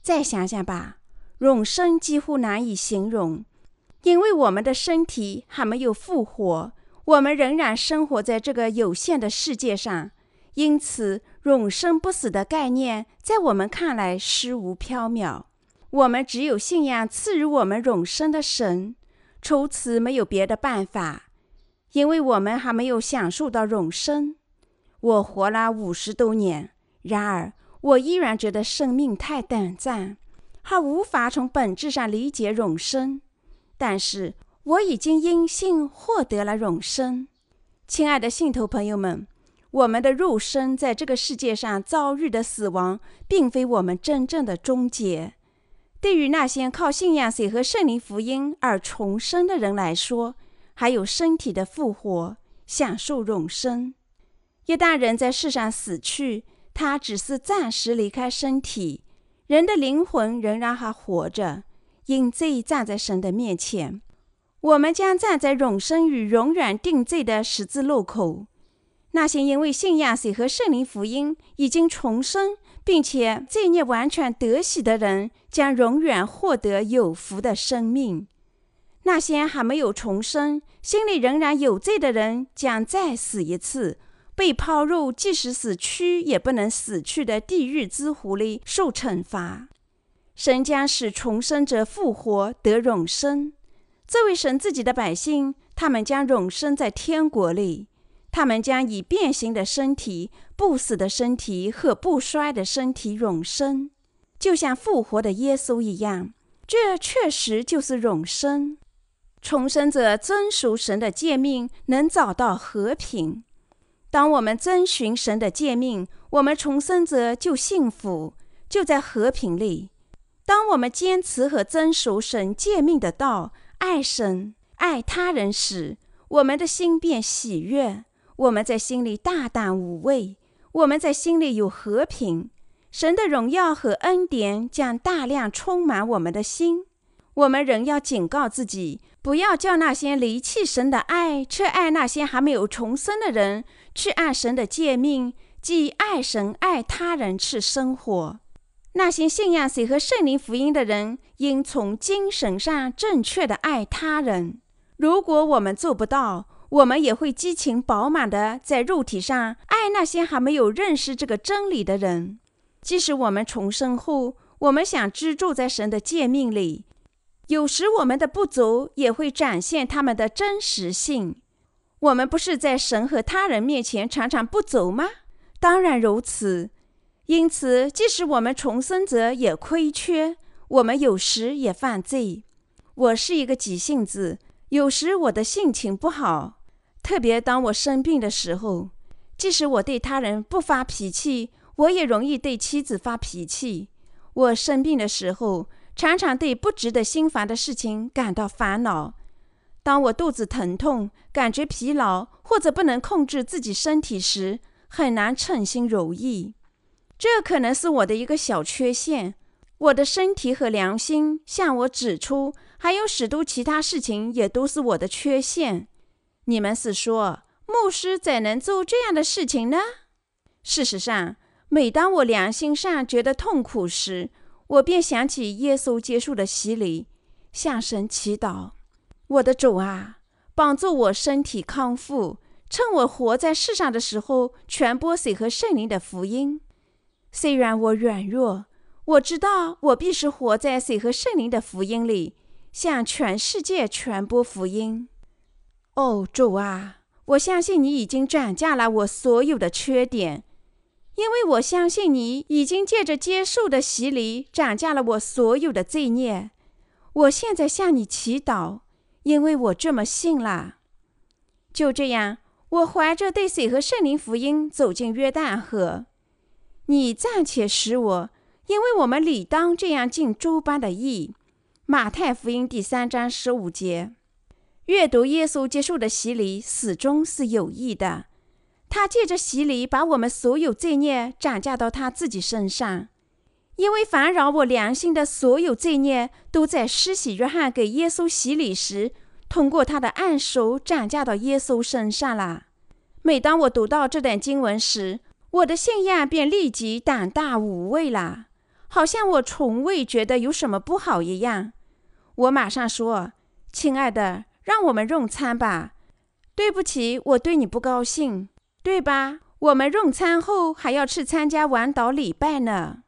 再想想吧，永生几乎难以形容，因为我们的身体还没有复活，我们仍然生活在这个有限的世界上。因此，永生不死的概念在我们看来虚无缥缈。我们只有信仰赐予我们永生的神，除此没有别的办法。因为我们还没有享受到永生，我活了五十多年，然而我依然觉得生命太短暂，还无法从本质上理解永生。但是我已经因信获得了永生。亲爱的信徒朋友们，我们的肉身在这个世界上遭遇的死亡，并非我们真正的终结。对于那些靠信仰水和圣灵福音而重生的人来说，还有身体的复活，享受永生。一旦人在世上死去，他只是暂时离开身体，人的灵魂仍然还活着，因罪站在神的面前。我们将站在永生与永远定罪的十字路口。那些因为信仰水和圣灵福音已经重生，并且罪孽完全得洗的人，将永远获得有福的生命。那些还没有重生、心里仍然有罪的人，将再死一次，被抛入即使死去也不能死去的地狱之湖里受惩罚。神将使重生者复活得永生。作为神自己的百姓，他们将永生在天国里。他们将以变形的身体、不死的身体和不衰的身体永生，就像复活的耶稣一样。这确实就是永生。重生者遵守神的诫命，能找到和平。当我们遵循神的诫命，我们重生者就幸福，就在和平里。当我们坚持和遵守神诫命的道，爱神、爱他人时，我们的心便喜悦。我们在心里大胆无畏，我们在心里有和平。神的荣耀和恩典将大量充满我们的心。我们仍要警告自己，不要叫那些离弃神的爱，却爱那些还没有重生的人，去按神的诫命，即爱神、爱他人去生活。那些信仰谁和圣灵福音的人，应从精神上正确的爱他人。如果我们做不到，我们也会激情饱满的在肉体上爱那些还没有认识这个真理的人。即使我们重生后，我们想居住在神的诫命里，有时我们的不足也会展现他们的真实性。我们不是在神和他人面前常常不足吗？当然如此。因此，即使我们重生者也亏缺，我们有时也犯罪。我是一个急性子，有时我的性情不好。特别当我生病的时候，即使我对他人不发脾气，我也容易对妻子发脾气。我生病的时候，常常对不值得心烦的事情感到烦恼。当我肚子疼痛、感觉疲劳或者不能控制自己身体时，很难称心如意。这可能是我的一个小缺陷。我的身体和良心向我指出，还有许多其他事情也都是我的缺陷。你们是说，牧师怎能做这样的事情呢？事实上，每当我良心上觉得痛苦时，我便想起耶稣接受的洗礼，向神祈祷：“我的主啊，帮助我身体康复，趁我活在世上的时候，传播水和圣灵的福音。虽然我软弱，我知道我必是活在水和圣灵的福音里，向全世界传播福音。”哦，主啊，我相信你已经转嫁了我所有的缺点，因为我相信你已经借着接受的洗礼转嫁了我所有的罪孽。我现在向你祈祷，因为我这么信了。就这样，我怀着对水和圣灵福音走进约旦河。你暂且使我，因为我们理当这样尽诸般的义。马太福音第三章十五节。阅读耶稣接受的洗礼，始终是有益的。他借着洗礼，把我们所有罪孽转嫁到他自己身上，因为烦扰我良心的所有罪孽，都在施洗约翰给耶稣洗礼时，通过他的暗手转嫁到耶稣身上了。每当我读到这段经文时，我的信仰便立即胆大无畏了，好像我从未觉得有什么不好一样。我马上说：“亲爱的。”让我们用餐吧。对不起，我对你不高兴，对吧？我们用餐后还要去参加晚祷礼拜呢。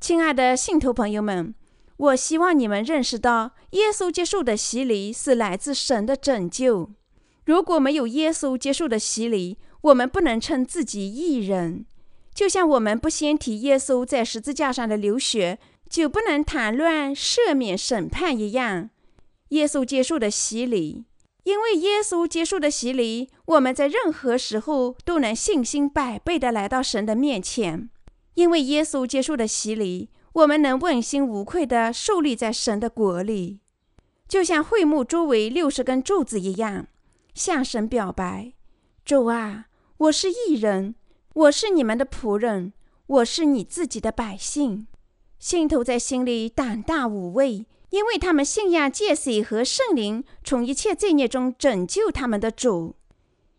亲爱的信徒朋友们，我希望你们认识到，耶稣接受的洗礼是来自神的拯救。如果没有耶稣接受的洗礼，我们不能称自己义人。就像我们不先提耶稣在十字架上的流血，就不能谈论赦免审判一样。耶稣接受的洗礼，因为耶稣接受的洗礼，我们在任何时候都能信心百倍的来到神的面前。因为耶稣接受的洗礼，我们能问心无愧的受立在神的国里，就像会幕周围六十根柱子一样，向神表白：“主啊，我是异人，我是你们的仆人，我是你自己的百姓。”信徒在心里胆大无畏。因为他们信仰借水和圣灵从一切罪孽中拯救他们的主，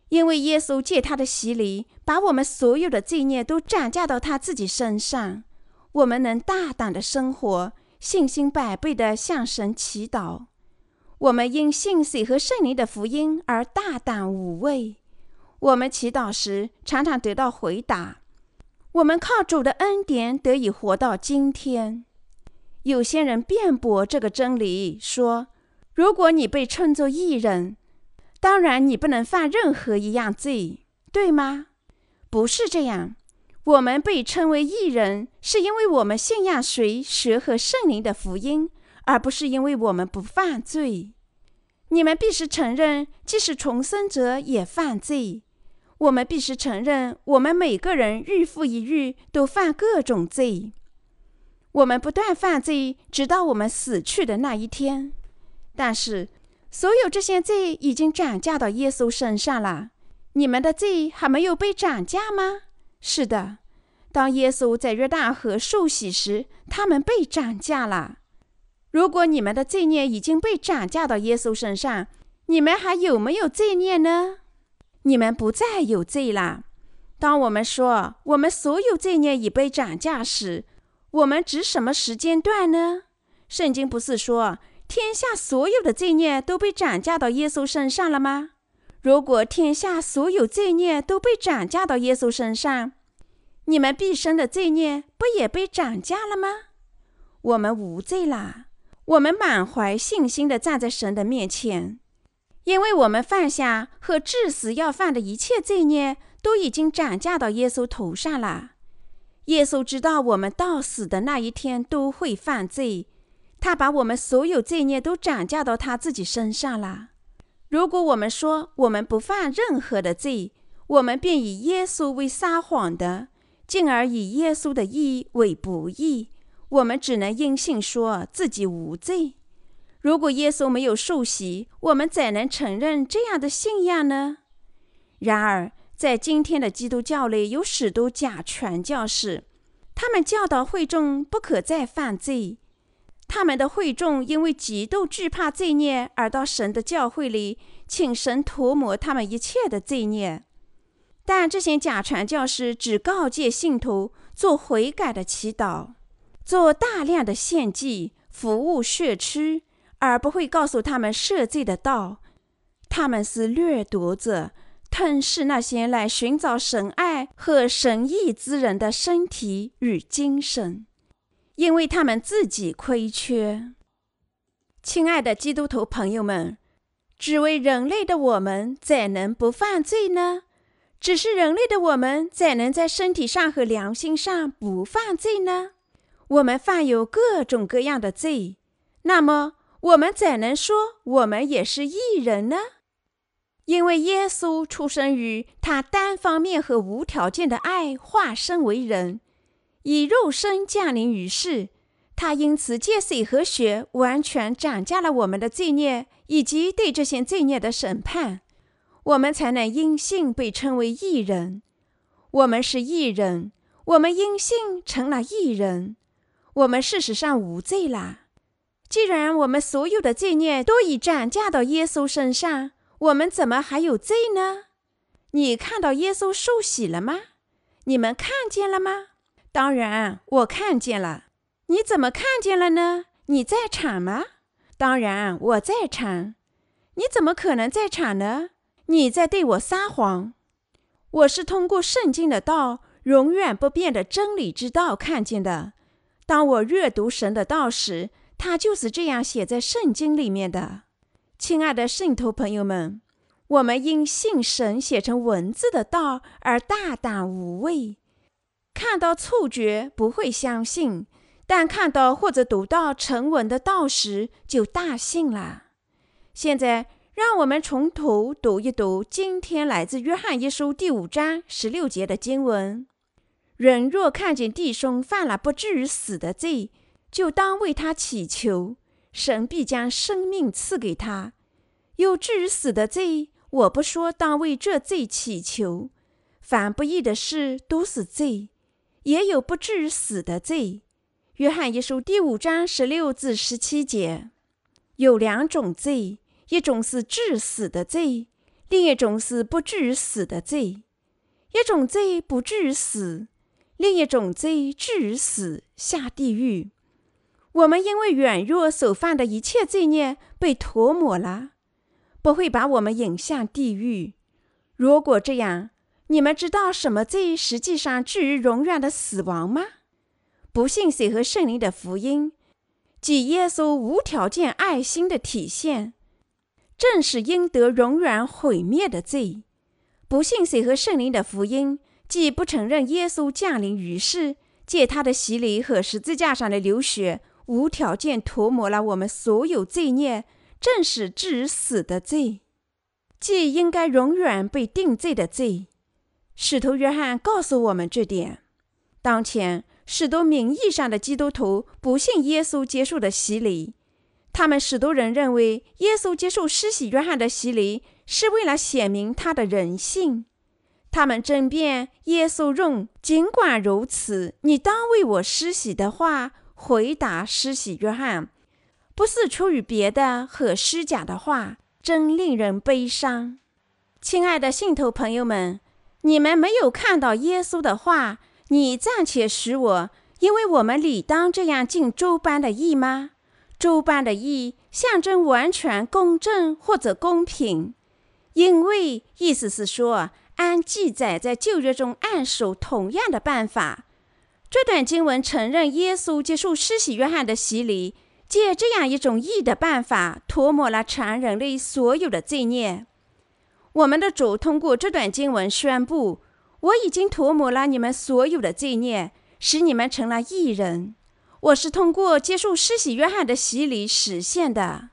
因为耶稣借他的洗礼把我们所有的罪孽都转嫁到他自己身上，我们能大胆的生活，信心百倍的向神祈祷。我们因信水和圣灵的福音而大胆无畏。我们祈祷时常常得到回答。我们靠主的恩典得以活到今天。有些人辩驳这个真理，说：如果你被称作艺人，当然你不能犯任何一样罪，对吗？不是这样。我们被称为艺人，是因为我们信仰谁、蛇和圣灵的福音，而不是因为我们不犯罪。你们必须承认，即使重生者也犯罪。我们必须承认，我们每个人日复一日都犯各种罪。我们不断犯罪，直到我们死去的那一天。但是，所有这些罪已经转嫁到耶稣身上了。你们的罪还没有被转嫁吗？是的，当耶稣在约旦河受洗时，他们被斩价了。如果你们的罪孽已经被斩价到耶稣身上，你们还有没有罪孽呢？你们不再有罪了。当我们说我们所有罪孽已被斩价时，我们指什么时间段呢？圣经不是说天下所有的罪孽都被斩价到耶稣身上了吗？如果天下所有罪孽都被转嫁到耶稣身上，你们毕生的罪孽不也被涨价了吗？我们无罪啦！我们满怀信心地站在神的面前，因为我们犯下和至死要犯的一切罪孽都已经涨价到耶稣头上了。耶稣知道我们到死的那一天都会犯罪，他把我们所有罪孽都转嫁到他自己身上了。如果我们说我们不犯任何的罪，我们便以耶稣为撒谎的，进而以耶稣的义为不义。我们只能因信说自己无罪。如果耶稣没有受洗，我们怎能承认这样的信仰呢？然而，在今天的基督教里，有许多假传教士，他们教导会众不可再犯罪。他们的会众因为极度惧怕罪孽，而到神的教会里请神涂抹他们一切的罪孽。但这些假传教士只告诫信徒做悔改的祈祷，做大量的献祭、服务血区，而不会告诉他们赦罪的道。他们是掠夺者，吞噬那些来寻找神爱和神意之人的身体与精神。因为他们自己亏缺，亲爱的基督徒朋友们，只为人类的我们怎能不犯罪呢？只是人类的我们怎能在身体上和良心上不犯罪呢？我们犯有各种各样的罪，那么我们怎能说我们也是异人呢？因为耶稣出生于他单方面和无条件的爱，化身为人。以肉身降临于世，他因此借水和血完全斩价了我们的罪孽，以及对这些罪孽的审判，我们才能因信被称为义人。我们是义人，我们因信成了义人，我们事实上无罪啦。既然我们所有的罪孽都已斩价到耶稣身上，我们怎么还有罪呢？你看到耶稣受洗了吗？你们看见了吗？当然，我看见了。你怎么看见了呢？你在场吗？当然，我在场。你怎么可能在场呢？你在对我撒谎。我是通过圣经的道，永远不变的真理之道看见的。当我阅读神的道时，它就是这样写在圣经里面的。亲爱的信徒朋友们，我们因信神写成文字的道而大胆无畏。看到错觉不会相信，但看到或者读到成文的道时就大信了。现在，让我们从头读一读今天来自约翰一书第五章十六节的经文：人若看见弟兄犯了不至于死的罪，就当为他祈求，神必将生命赐给他；有至于死的罪，我不说当为这罪祈求。凡不义的事都是罪。也有不至于死的罪，《约翰一书》第五章十六至十七节，有两种罪，一种是致死的罪，另一种是不至于死的罪。一种罪不至于死，另一种罪至于死，下地狱。我们因为软弱所犯的一切罪孽被涂抹了，不会把我们引向地狱。如果这样，你们知道什么罪实际上至于永远的死亡吗？不信谁和圣灵的福音，即耶稣无条件爱心的体现，正是应得永远毁灭的罪。不信谁和圣灵的福音，既不承认耶稣降临于世，借他的洗礼和十字架上的流血，无条件涂抹了我们所有罪孽，正是致死的罪，即应该永远被定罪的罪。使徒约翰告诉我们这点。当前，许多名义上的基督徒不信耶稣接受的洗礼，他们许多人认为耶稣接受施洗约翰的洗礼是为了显明他的人性。他们争辩耶稣用“尽管如此，你当为我施洗”的话回答施洗约翰，不是出于别的和虚假的话，真令人悲伤。亲爱的信徒朋友们。你们没有看到耶稣的话，你暂且使我，因为我们理当这样尽周班的义吗？周班的义象征完全公正或者公平，因为意思是说，按记载在旧约中按守同样的办法。这段经文承认耶稣接受施洗约翰的洗礼，借这样一种义的办法，涂抹了全人类所有的罪孽。我们的主通过这段经文宣布：“我已经涂抹了你们所有的罪孽，使你们成了义人。我是通过接受施洗约翰的洗礼实现的。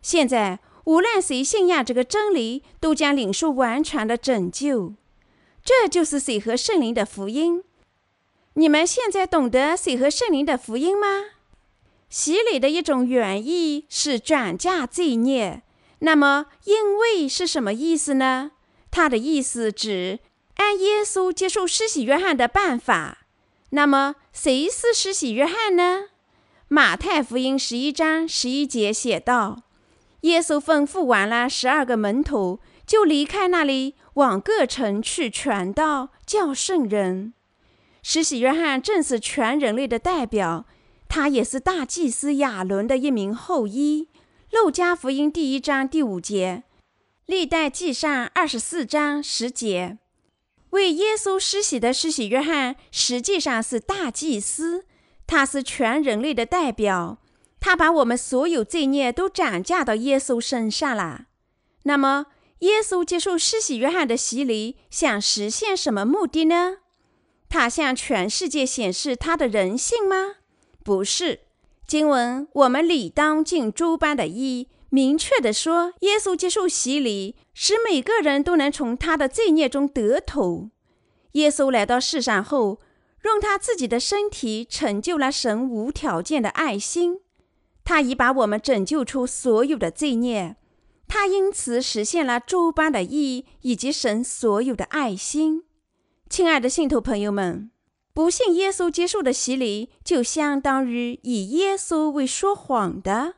现在，无论谁信仰这个真理，都将领受完全的拯救。这就是水和圣灵的福音。你们现在懂得水和圣灵的福音吗？洗礼的一种原意是转嫁罪孽。”那么，因为是什么意思呢？他的意思指按耶稣接受施洗约翰的办法。那么，谁是施洗约翰呢？马太福音十一章十一节写道：“耶稣吩咐完了十二个门徒，就离开那里，往各城去传道，叫圣人。施洗约翰正是全人类的代表，他也是大祭司亚伦的一名后裔。”路加福音第一章第五节，历代记上二十四章十节，为耶稣施洗的施洗约翰实际上是大祭司，他是全人类的代表，他把我们所有罪孽都转嫁到耶稣身上了。那么，耶稣接受施洗约翰的洗礼，想实现什么目的呢？他向全世界显示他的人性吗？不是。经文，我们理当尽诸般的义，明确的说，耶稣接受洗礼，使每个人都能从他的罪孽中得脱。耶稣来到世上后，用他自己的身体成就了神无条件的爱心。他已把我们拯救出所有的罪孽，他因此实现了诸般的义以及神所有的爱心。亲爱的信徒朋友们。不信耶稣接受的洗礼，就相当于以耶稣为说谎的。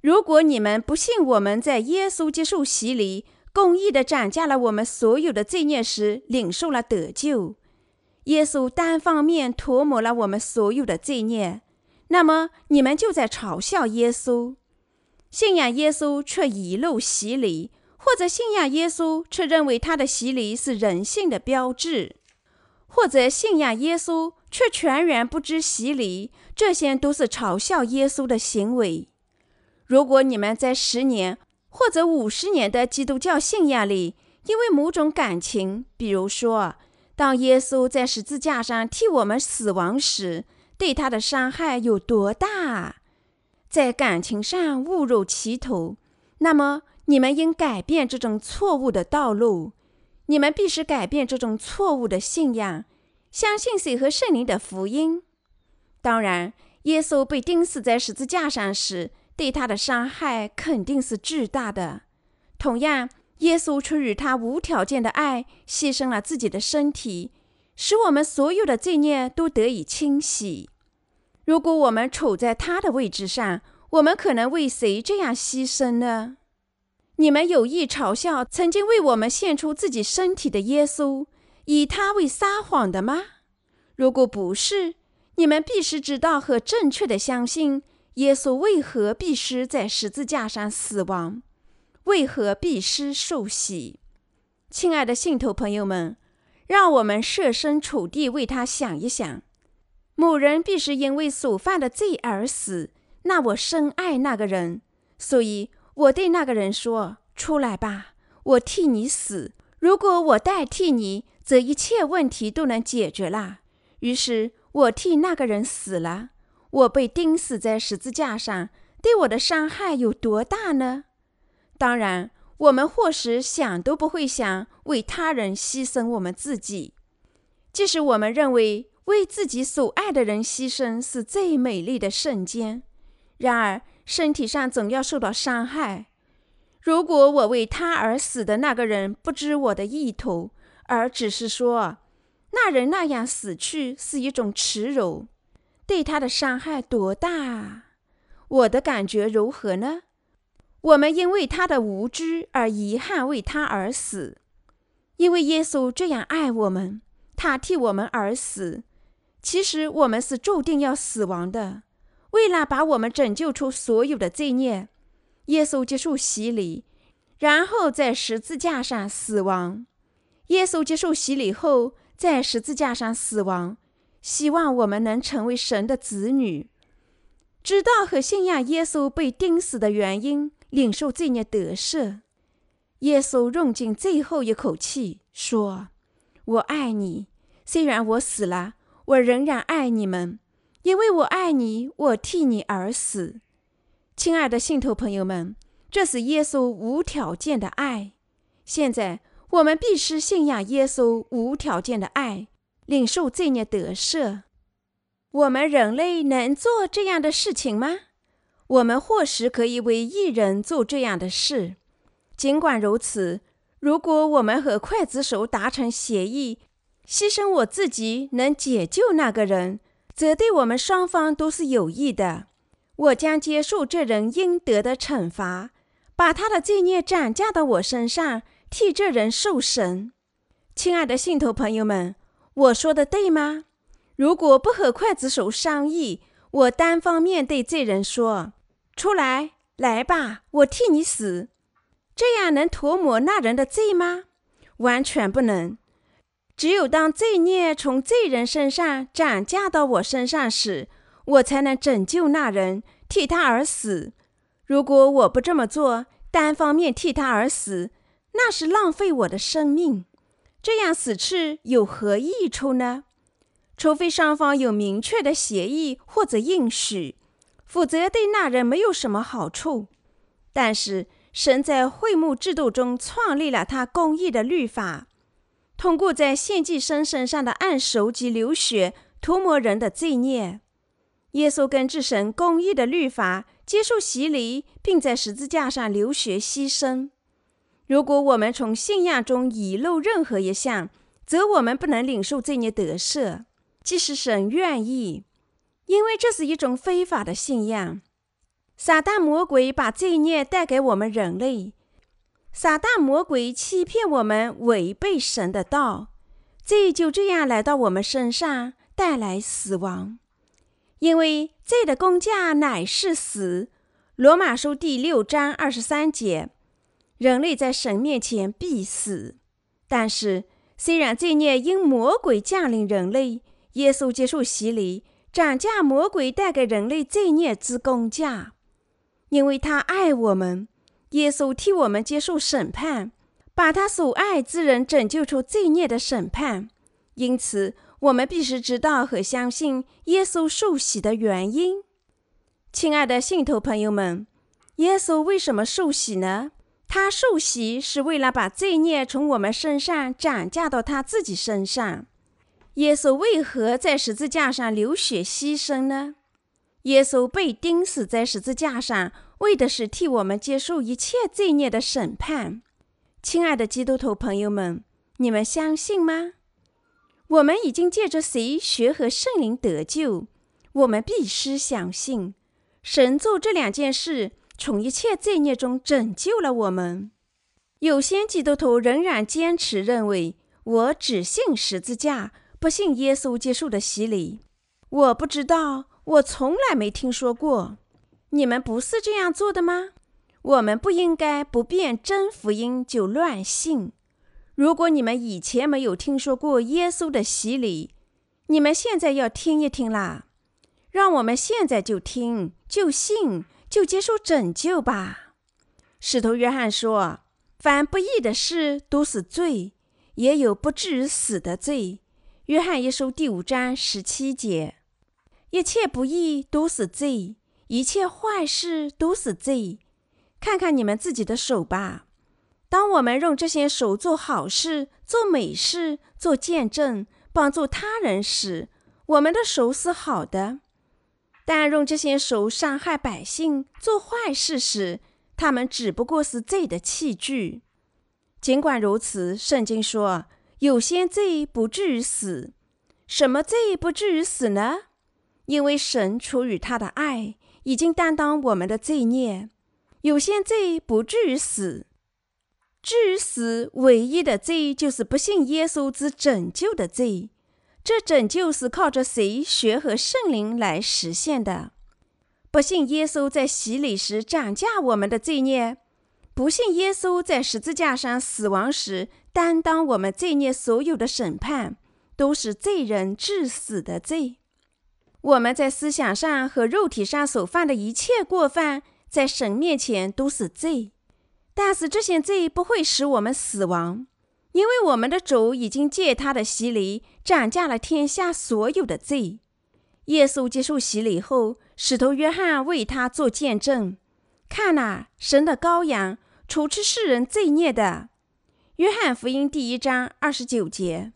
如果你们不信我们在耶稣接受洗礼、公义的斩价了我们所有的罪孽时领受了得救，耶稣单方面涂抹了我们所有的罪孽，那么你们就在嘲笑耶稣。信仰耶稣却遗漏洗礼，或者信仰耶稣却认为他的洗礼是人性的标志。或者信仰耶稣却全然不知洗礼，这些都是嘲笑耶稣的行为。如果你们在十年或者五十年的基督教信仰里，因为某种感情，比如说，当耶稣在十字架上替我们死亡时，对他的伤害有多大，在感情上误入歧途，那么你们应改变这种错误的道路。你们必须改变这种错误的信仰，相信水和圣灵的福音。当然，耶稣被钉死在十字架上时，对他的伤害肯定是巨大的。同样，耶稣出于他无条件的爱，牺牲了自己的身体，使我们所有的罪孽都得以清洗。如果我们处在他的位置上，我们可能为谁这样牺牲呢？你们有意嘲笑曾经为我们献出自己身体的耶稣，以他为撒谎的吗？如果不是，你们必须知道和正确的相信耶稣为何必须在十字架上死亡，为何必须受洗。亲爱的信徒朋友们，让我们设身处地为他想一想：某人必须因为所犯的罪而死，那我深爱那个人，所以我对那个人说：“出来吧，我替你死。如果我代替你，则一切问题都能解决了。”于是，我替那个人死了。我被钉死在十字架上，对我的伤害有多大呢？当然，我们或许想都不会想为他人牺牲我们自己，即使我们认为为自己所爱的人牺牲是最美丽的瞬间。然而，身体上总要受到伤害。如果我为他而死的那个人不知我的意图，而只是说那人那样死去是一种耻辱。对他的伤害多大啊！我的感觉如何呢？我们因为他的无知而遗憾为他而死，因为耶稣这样爱我们，他替我们而死。其实我们是注定要死亡的。为了把我们拯救出所有的罪孽，耶稣接受洗礼，然后在十字架上死亡。耶稣接受洗礼后，在十字架上死亡。希望我们能成为神的子女，知道和信仰耶稣被钉死的原因，领受罪孽得赦。耶稣用尽最后一口气说：“我爱你，虽然我死了，我仍然爱你们，因为我爱你，我替你而死。”亲爱的信徒朋友们，这是耶稣无条件的爱。现在我们必须信仰耶稣无条件的爱。领受罪孽得赦，我们人类能做这样的事情吗？我们或许可以为一人做这样的事。尽管如此，如果我们和刽子手达成协议，牺牲我自己能解救那个人，则对我们双方都是有益的。我将接受这人应得的惩罚，把他的罪孽转嫁到我身上，替这人受审。亲爱的信徒朋友们。我说的对吗？如果不和刽子手商议，我单方面对罪人说：“出来，来吧，我替你死。”这样能涂抹那人的罪吗？完全不能。只有当罪孽从罪人身上转嫁到我身上时，我才能拯救那人，替他而死。如果我不这么做，单方面替他而死，那是浪费我的生命。这样死去有何益处呢？除非双方有明确的协议或者应许，否则对那人没有什么好处。但是神在会幕制度中创立了他公义的律法，通过在献祭生身上的按手及流血涂抹人的罪孽。耶稣根据神公义的律法接受洗礼，并在十字架上流血牺牲。如果我们从信仰中遗漏任何一项，则我们不能领受罪孽得赦，即使神愿意，因为这是一种非法的信仰。撒旦魔鬼把罪孽带给我们人类，撒旦魔鬼欺骗我们，违背神的道，罪就这样来到我们身上，带来死亡。因为罪的工价乃是死。罗马书第六章二十三节。人类在神面前必死，但是虽然罪孽因魔鬼降临人类，耶稣接受洗礼，涨价魔鬼带给人类罪孽之公价，因为他爱我们，耶稣替我们接受审判，把他所爱之人拯救出罪孽的审判。因此，我们必须知道和相信耶稣受洗的原因。亲爱的信徒朋友们，耶稣为什么受洗呢？他受洗是为了把罪孽从我们身上转嫁到他自己身上。耶稣为何在十字架上流血牺牲呢？耶稣被钉死在十字架上，为的是替我们接受一切罪孽的审判。亲爱的基督徒朋友们，你们相信吗？我们已经借着谁学和圣灵得救，我们必须相信神做这两件事。从一切罪孽中拯救了我们。有些基督徒仍然坚持认为，我只信十字架，不信耶稣接受的洗礼。我不知道，我从来没听说过。你们不是这样做的吗？我们不应该不辨真福音就乱信。如果你们以前没有听说过耶稣的洗礼，你们现在要听一听啦。让我们现在就听、就信、就接受拯救吧。使徒约翰说：“凡不义的事都是罪，也有不至于死的罪。”约翰一书第五章十七节。一切不义都是罪，一切坏事都是罪。看看你们自己的手吧。当我们用这些手做好事、做美事、做见证、帮助他人时，我们的手是好的；但用这些手伤害百姓、做坏事时，他们只不过是罪的器具。尽管如此，圣经说有些罪不至于死。什么罪不至于死呢？因为神出于他的爱，已经担当我们的罪孽。有些罪不至于死。至于死，唯一的罪就是不信耶稣之拯救的罪。这拯救是靠着谁学和圣灵来实现的？不信耶稣在洗礼时涨价我们的罪孽，不信耶稣在十字架上死亡时担当我们罪孽所有的审判，都是罪人致死的罪。我们在思想上和肉体上所犯的一切过犯，在神面前都是罪。但是这些罪不会使我们死亡，因为我们的主已经借他的洗礼斩价了天下所有的罪。耶稣接受洗礼后，使徒约翰为他做见证：“看哪，神的羔羊，除去世人罪孽的。”约翰福音第一章二十九节。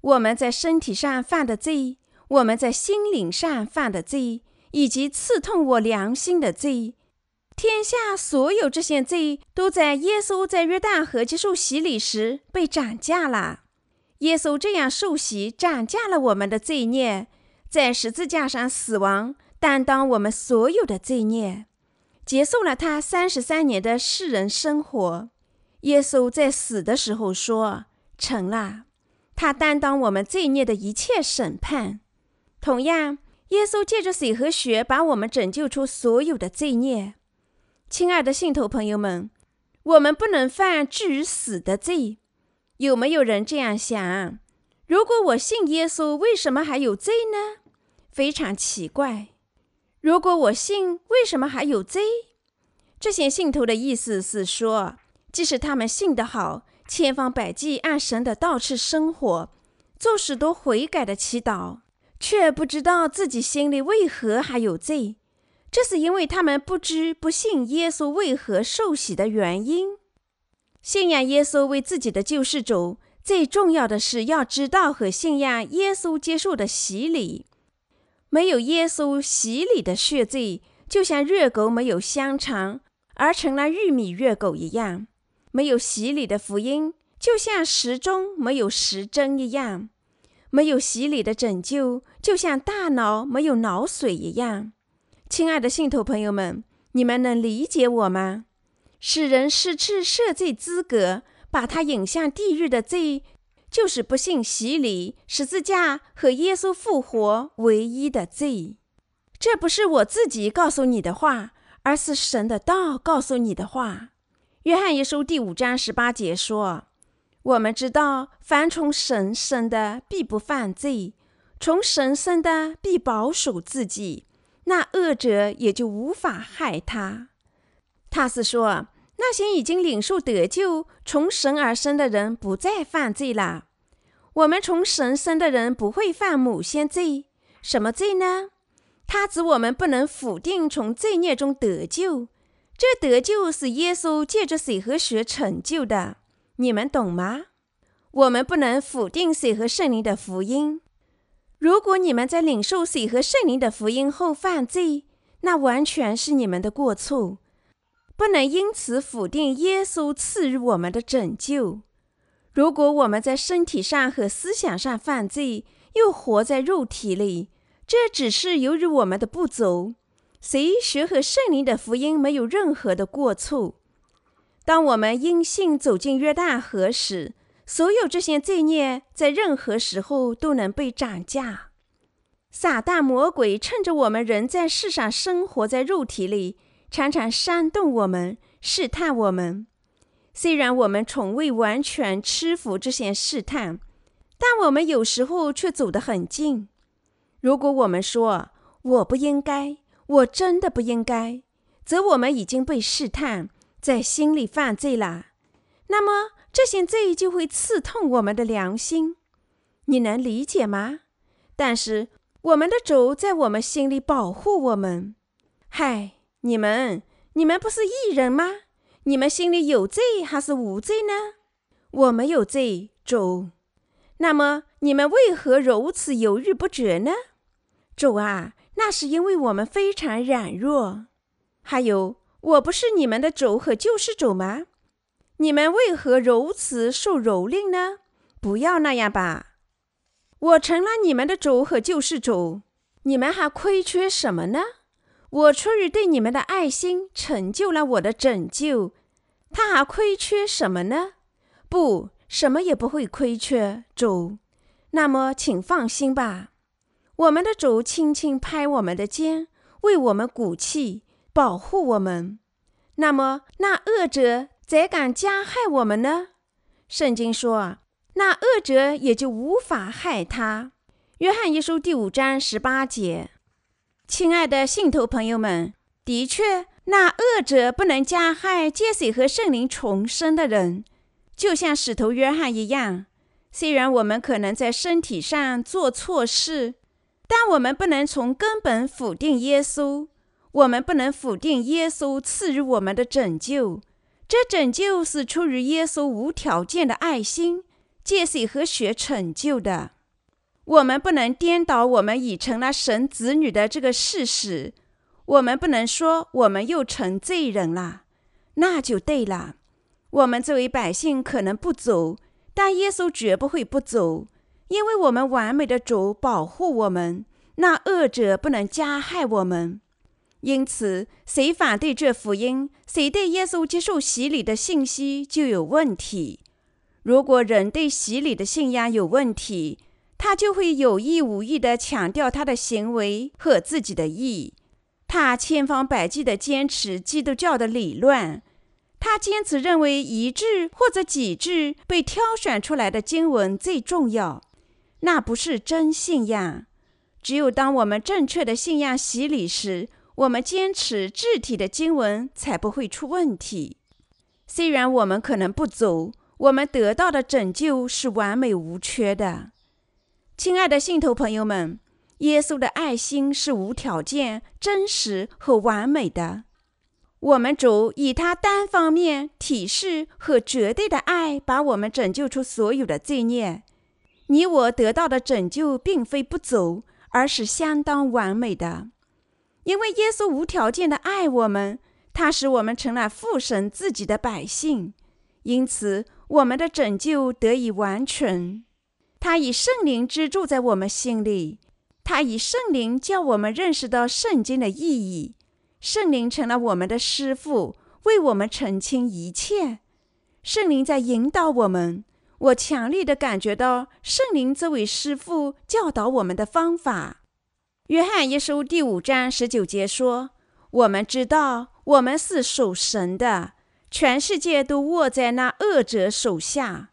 我们在身体上犯的罪，我们在心灵上犯的罪，以及刺痛我良心的罪。天下所有这些罪，都在耶稣在约旦河接受洗礼时被斩价了。耶稣这样受洗，斩价了我们的罪孽，在十字架上死亡，担当我们所有的罪孽，结束了他三十三年的世人生活。耶稣在死的时候说：“成了。”他担当我们罪孽的一切审判。同样，耶稣借着水和血，把我们拯救出所有的罪孽。亲爱的信徒朋友们，我们不能犯至于死的罪。有没有人这样想？如果我信耶稣，为什么还有罪呢？非常奇怪。如果我信，为什么还有罪？这些信徒的意思是说，即使他们信得好，千方百计按神的道去生活，做许多悔改的祈祷，却不知道自己心里为何还有罪。这是因为他们不知不信耶稣为何受洗的原因。信仰耶稣为自己的救世主，最重要的是要知道和信仰耶稣接受的洗礼。没有耶稣洗礼的血罪，就像热狗没有香肠而成了玉米热狗一样；没有洗礼的福音，就像时钟没有时针一样；没有洗礼的拯救，就像大脑没有脑髓一样。亲爱的信徒朋友们，你们能理解我吗？使人失去赦罪资格，把他引向地狱的罪，就是不信洗礼、十字架和耶稣复活唯一的罪。这不是我自己告诉你的话，而是神的道告诉你的话。约翰一书第五章十八节说：“我们知道，凡从神生的，必不犯罪；从神生的，必保守自己。”那恶者也就无法害他。他是说，那些已经领受得救、从神而生的人不再犯罪了。我们从神生的人不会犯某些罪，什么罪呢？他指我们不能否定从罪孽中得救。这得救是耶稣借着水和血成就的，你们懂吗？我们不能否定水和圣灵的福音。如果你们在领受水和圣灵的福音后犯罪，那完全是你们的过错，不能因此否定耶稣赐予我们的拯救。如果我们在身体上和思想上犯罪，又活在肉体里，这只是由于我们的不足。谁学和圣灵的福音没有任何的过错。当我们因信走进约旦河时，所有这些罪孽在任何时候都能被涨价。撒旦魔鬼趁着我们人在世上生活在肉体里，常常煽动我们、试探我们。虽然我们从未完全屈服这些试探，但我们有时候却走得很近。如果我们说我不应该，我真的不应该，则我们已经被试探，在心里犯罪了。那么这些罪就会刺痛我们的良心，你能理解吗？但是我们的主在我们心里保护我们。嗨，你们，你们不是艺人吗？你们心里有罪还是无罪呢？我没有罪，主。那么你们为何如此犹豫不决呢？主啊，那是因为我们非常软弱。还有，我不是你们的主和救世主吗？你们为何如此受蹂躏呢？不要那样吧！我成了你们的主和救世主，你们还亏缺什么呢？我出于对你们的爱心，成就了我的拯救，他还亏缺什么呢？不，什么也不会亏缺，主。那么，请放心吧。我们的主轻轻拍我们的肩，为我们鼓气，保护我们。那么，那恶者怎敢加害我们呢？圣经说，那恶者也就无法害他。约翰一书第五章十八节。亲爱的信徒朋友们，的确，那恶者不能加害接水和圣灵重生的人，就像使徒约翰一样。虽然我们可能在身体上做错事，但我们不能从根本否定耶稣。我们不能否定耶稣赐予我们的拯救。这拯救是出于耶稣无条件的爱心，借水和血成就的。我们不能颠倒我们已成了神子女的这个事实。我们不能说我们又成罪人了，那就对了。我们作为百姓可能不走，但耶稣绝不会不走，因为我们完美的主保护我们，那恶者不能加害我们。因此，谁反对这福音，谁对耶稣接受洗礼的信息就有问题。如果人对洗礼的信仰有问题，他就会有意无意地强调他的行为和自己的意，他千方百计地坚持基督教的理论，他坚持认为一致或者几致被挑选出来的经文最重要，那不是真信仰。只有当我们正确的信仰洗礼时，我们坚持质体的经文才不会出问题。虽然我们可能不走，我们得到的拯救是完美无缺的。亲爱的信徒朋友们，耶稣的爱心是无条件、真实和完美的。我们主以他单方面、体示和绝对的爱，把我们拯救出所有的罪孽。你我得到的拯救，并非不走，而是相当完美的。因为耶稣无条件的爱我们，他使我们成了父神自己的百姓，因此我们的拯救得以完成。他以圣灵居住在我们心里，他以圣灵叫我们认识到圣经的意义。圣灵成了我们的师傅，为我们澄清一切。圣灵在引导我们。我强烈的感觉到圣灵这位师傅教导我们的方法。约翰一书第五章十九节说：“我们知道，我们是属神的，全世界都握在那恶者手下。”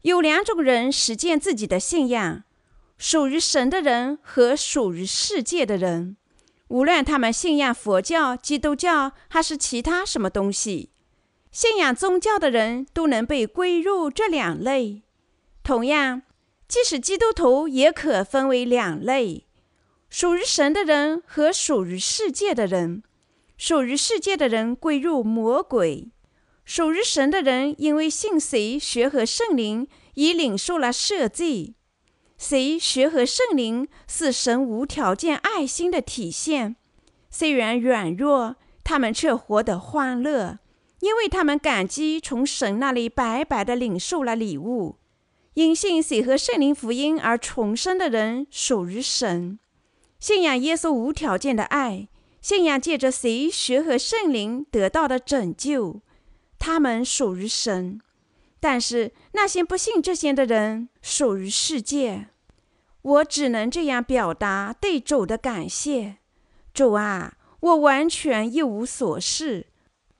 有两种人实践自己的信仰：属于神的人和属于世界的人。无论他们信仰佛教、基督教还是其他什么东西，信仰宗教的人都能被归入这两类。同样，即使基督徒也可分为两类：属于神的人和属于世界的人。属于世界的人归入魔鬼。属于神的人，因为信谁学和圣灵，已领受了赦罪。谁学和圣灵是神无条件爱心的体现。虽然软弱，他们却活得欢乐，因为他们感激从神那里白白的领受了礼物。因信谁和圣灵福音而重生的人，属于神。信仰耶稣无条件的爱，信仰借着谁学和圣灵得到的拯救。他们属于神，但是那些不信这些的人属于世界。我只能这样表达对主的感谢：主啊，我完全一无所事，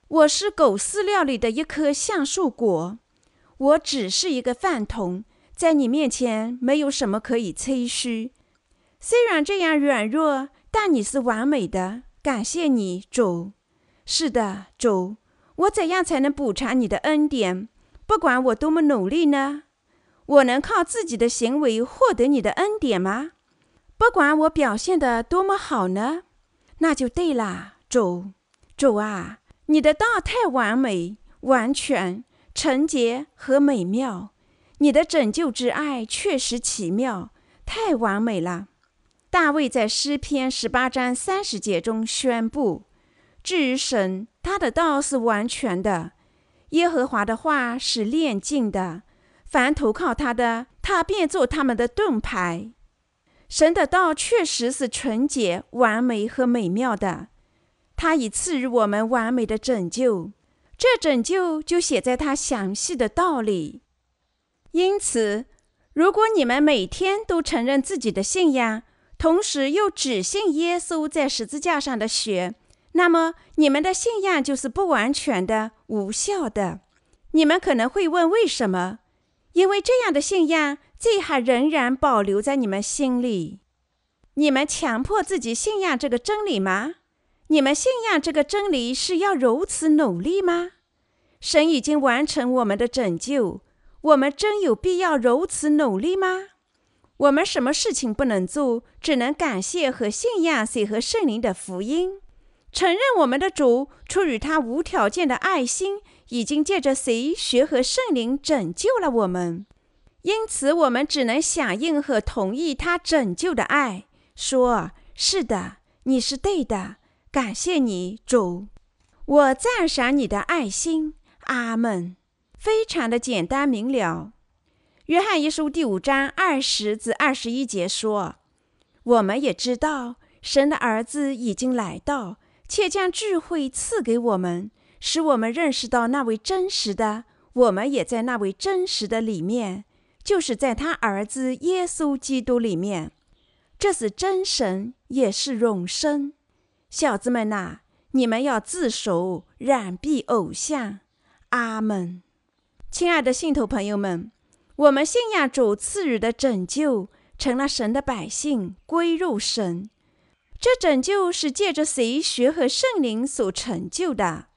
我是狗饲料里的一颗橡树果，我只是一个饭桶，在你面前没有什么可以吹嘘。虽然这样软弱，但你是完美的，感谢你，主。是的，主，我怎样才能补偿你的恩典？不管我多么努力呢？我能靠自己的行为获得你的恩典吗？不管我表现的多么好呢？那就对了，主，主啊，你的道太完美、完全、纯洁和美妙，你的拯救之爱确实奇妙，太完美了。大卫在诗篇十八章三十节中宣布：“至于神，他的道是完全的，耶和华的话是炼净的。”凡投靠他的，他便做他们的盾牌。神的道确实是纯洁、完美和美妙的。他已赐予我们完美的拯救，这拯救就写在他详细的道里。因此，如果你们每天都承认自己的信仰，同时又只信耶稣在十字架上的血，那么你们的信仰就是不完全的、无效的。你们可能会问：为什么？因为这样的信仰最好仍然保留在你们心里，你们强迫自己信仰这个真理吗？你们信仰这个真理是要如此努力吗？神已经完成我们的拯救，我们真有必要如此努力吗？我们什么事情不能做，只能感谢和信仰谁和圣灵的福音，承认我们的主出于他无条件的爱心。已经借着谁学和圣灵拯救了我们，因此我们只能响应和同意他拯救的爱，说：“是的，你是对的，感谢你，主，我赞赏你的爱心。”阿门。非常的简单明了。约翰一书第五章二十至二十一节说：“我们也知道，神的儿子已经来到，且将智慧赐给我们。”使我们认识到那位真实的，我们也在那位真实的里面，就是在他儿子耶稣基督里面。这是真神，也是永生。小子们呐，你们要自首，染避偶像。阿门。亲爱的信徒朋友们，我们信仰主赐予的拯救，成了神的百姓，归入神。这拯救是借着谁学和圣灵所成就的。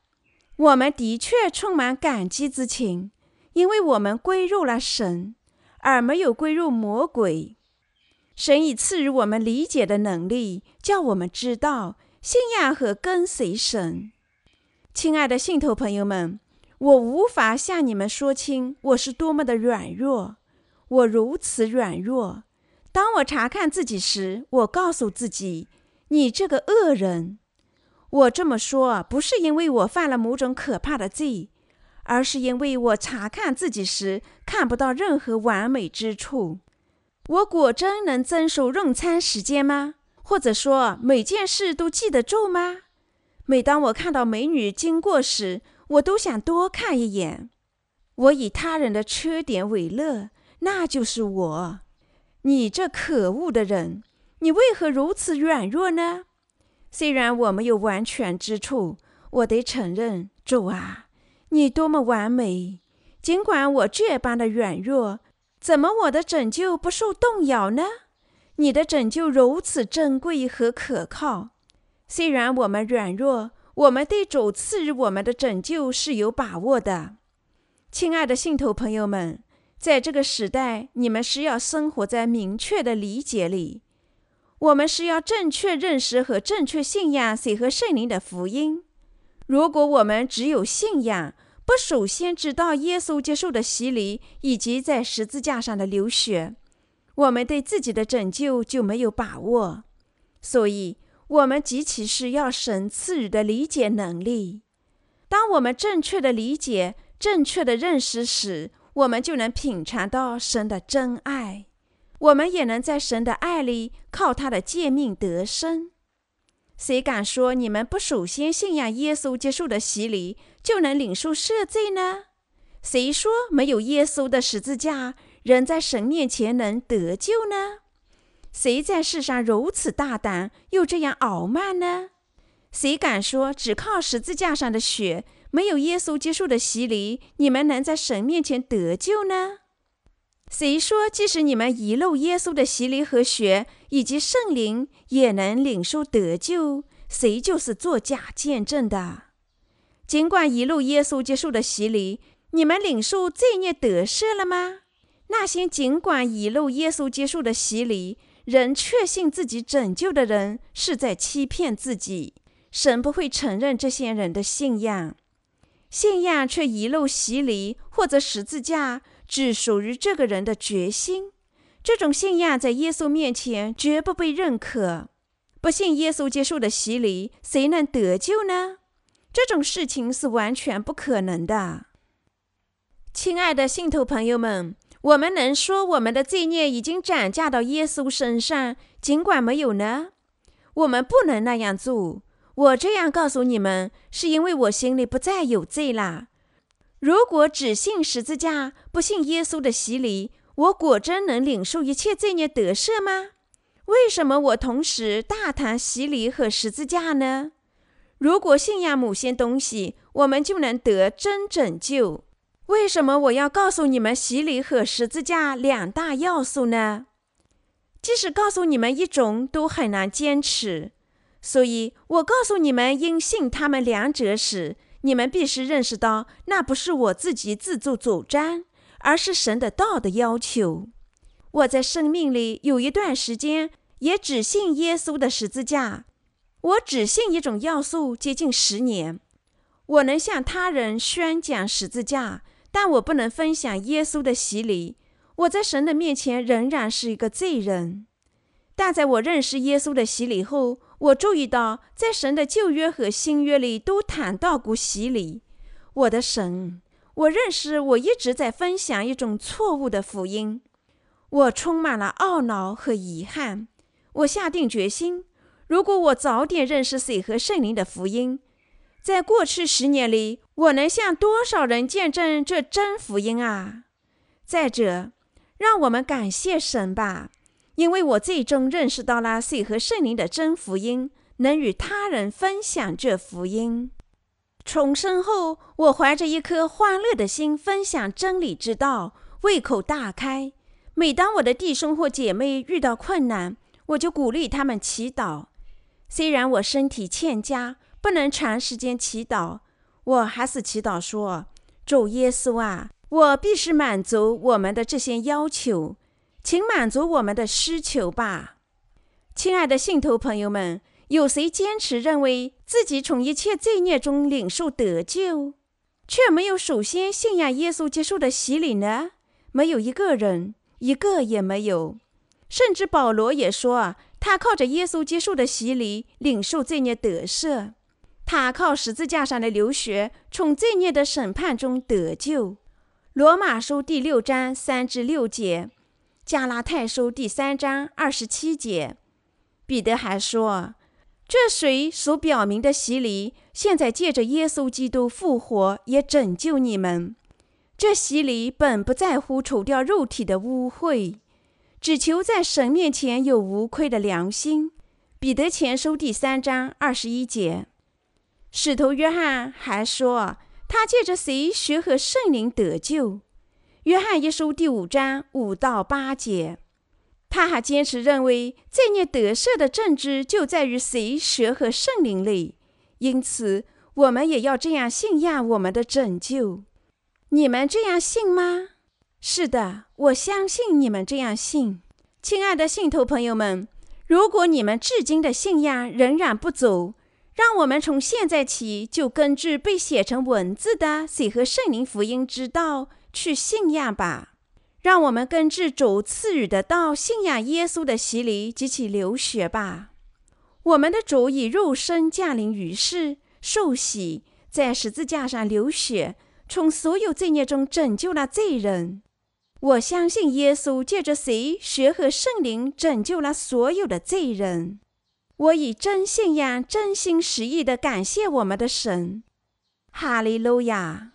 我们的确充满感激之情，因为我们归入了神，而没有归入魔鬼。神已赐予我们理解的能力，叫我们知道信仰和跟随神。亲爱的信徒朋友们，我无法向你们说清我是多么的软弱。我如此软弱，当我查看自己时，我告诉自己：“你这个恶人。”我这么说，不是因为我犯了某种可怕的罪，而是因为我查看自己时看不到任何完美之处。我果真能遵守用餐时间吗？或者说每件事都记得住吗？每当我看到美女经过时，我都想多看一眼。我以他人的缺点为乐，那就是我。你这可恶的人，你为何如此软弱呢？虽然我没有完全之处，我得承认，主啊，你多么完美！尽管我这般的软弱，怎么我的拯救不受动摇呢？你的拯救如此珍贵和可靠。虽然我们软弱，我们对主赐予我们的拯救是有把握的。亲爱的信徒朋友们，在这个时代，你们是要生活在明确的理解里。我们是要正确认识和正确信仰谁和圣灵的福音。如果我们只有信仰，不首先知道耶稣接受的洗礼以及在十字架上的流血，我们对自己的拯救就没有把握。所以，我们极其需要神赐予的理解能力。当我们正确的理解、正确的认识时，我们就能品尝到神的真爱。我们也能在神的爱里靠他的诫命得生。谁敢说你们不首先信仰耶稣接受的洗礼就能领受赦罪呢？谁说没有耶稣的十字架，人在神面前能得救呢？谁在世上如此大胆又这样傲慢呢？谁敢说只靠十字架上的血，没有耶稣接受的洗礼，你们能在神面前得救呢？谁说即使你们遗漏耶稣的洗礼和血，以及圣灵，也能领受得救？谁就是作假见证的。尽管遗漏耶稣接受的洗礼，你们领受罪孽得赦了吗？那些尽管遗漏耶稣接受的洗礼，人确信自己拯救的人，是在欺骗自己。神不会承认这些人的信仰，信仰却遗漏洗礼或者十字架，只属于这个人的决心。这种信仰在耶稣面前绝不被认可。不信耶稣接受的洗礼，谁能得救呢？这种事情是完全不可能的。亲爱的信徒朋友们。我们能说我们的罪孽已经转嫁到耶稣身上，尽管没有呢？我们不能那样做。我这样告诉你们，是因为我心里不再有罪了。如果只信十字架，不信耶稣的洗礼，我果真能领受一切罪孽得赦吗？为什么我同时大谈洗礼和十字架呢？如果信仰某些东西，我们就能得真拯救。为什么我要告诉你们洗礼和十字架两大要素呢？即使告诉你们一种，都很难坚持。所以我告诉你们应信他们两者时，你们必须认识到，那不是我自己自作主张，而是神的道的要求。我在生命里有一段时间也只信耶稣的十字架，我只信一种要素接近十年。我能向他人宣讲十字架。但我不能分享耶稣的洗礼，我在神的面前仍然是一个罪人。但在我认识耶稣的洗礼后，我注意到，在神的旧约和新约里都谈到过洗礼。我的神，我认识我一直在分享一种错误的福音，我充满了懊恼和遗憾。我下定决心，如果我早点认识水和圣灵的福音。在过去十年里，我能向多少人见证这真福音啊？再者，让我们感谢神吧，因为我最终认识到了水和圣灵的真福音，能与他人分享这福音。重生后，我怀着一颗欢乐的心分享真理之道，胃口大开。每当我的弟兄或姐妹遇到困难，我就鼓励他们祈祷。虽然我身体欠佳。不能长时间祈祷，我还是祈祷说：“主耶稣啊，我必须满足我们的这些要求，请满足我们的需求吧。”亲爱的信徒朋友们，有谁坚持认为自己从一切罪孽中领受得救，却没有首先信仰耶稣接受的洗礼呢？没有一个人，一个也没有。甚至保罗也说，他靠着耶稣接受的洗礼领受罪孽得赦。他靠十字架上的流血，从罪孽的审判中得救。罗马书第六章三至六节，加拉太书第三章二十七节。彼得还说：“这水所表明的洗礼，现在借着耶稣基督复活，也拯救你们。这洗礼本不在乎除掉肉体的污秽，只求在神面前有无愧的良心。”彼得前书第三章二十一节。使徒约翰还说，他借着谁学和圣灵得救。约翰一书第五章五到八节。他还坚持认为，罪孽得赦的证据就在于谁学和圣灵里。因此，我们也要这样信仰我们的拯救。你们这样信吗？是的，我相信你们这样信。亲爱的信徒朋友们，如果你们至今的信仰仍然不足，让我们从现在起就根据被写成文字的水和圣灵福音之道去信仰吧。让我们根据主赐予的道信仰耶稣的洗礼及其流血吧。我们的主以肉身降临于世，受洗，在十字架上流血，从所有罪孽中拯救了罪人。我相信耶稣借着水、血和圣灵拯救了所有的罪人。我以真信仰、真心实意的感谢我们的神，哈利路亚。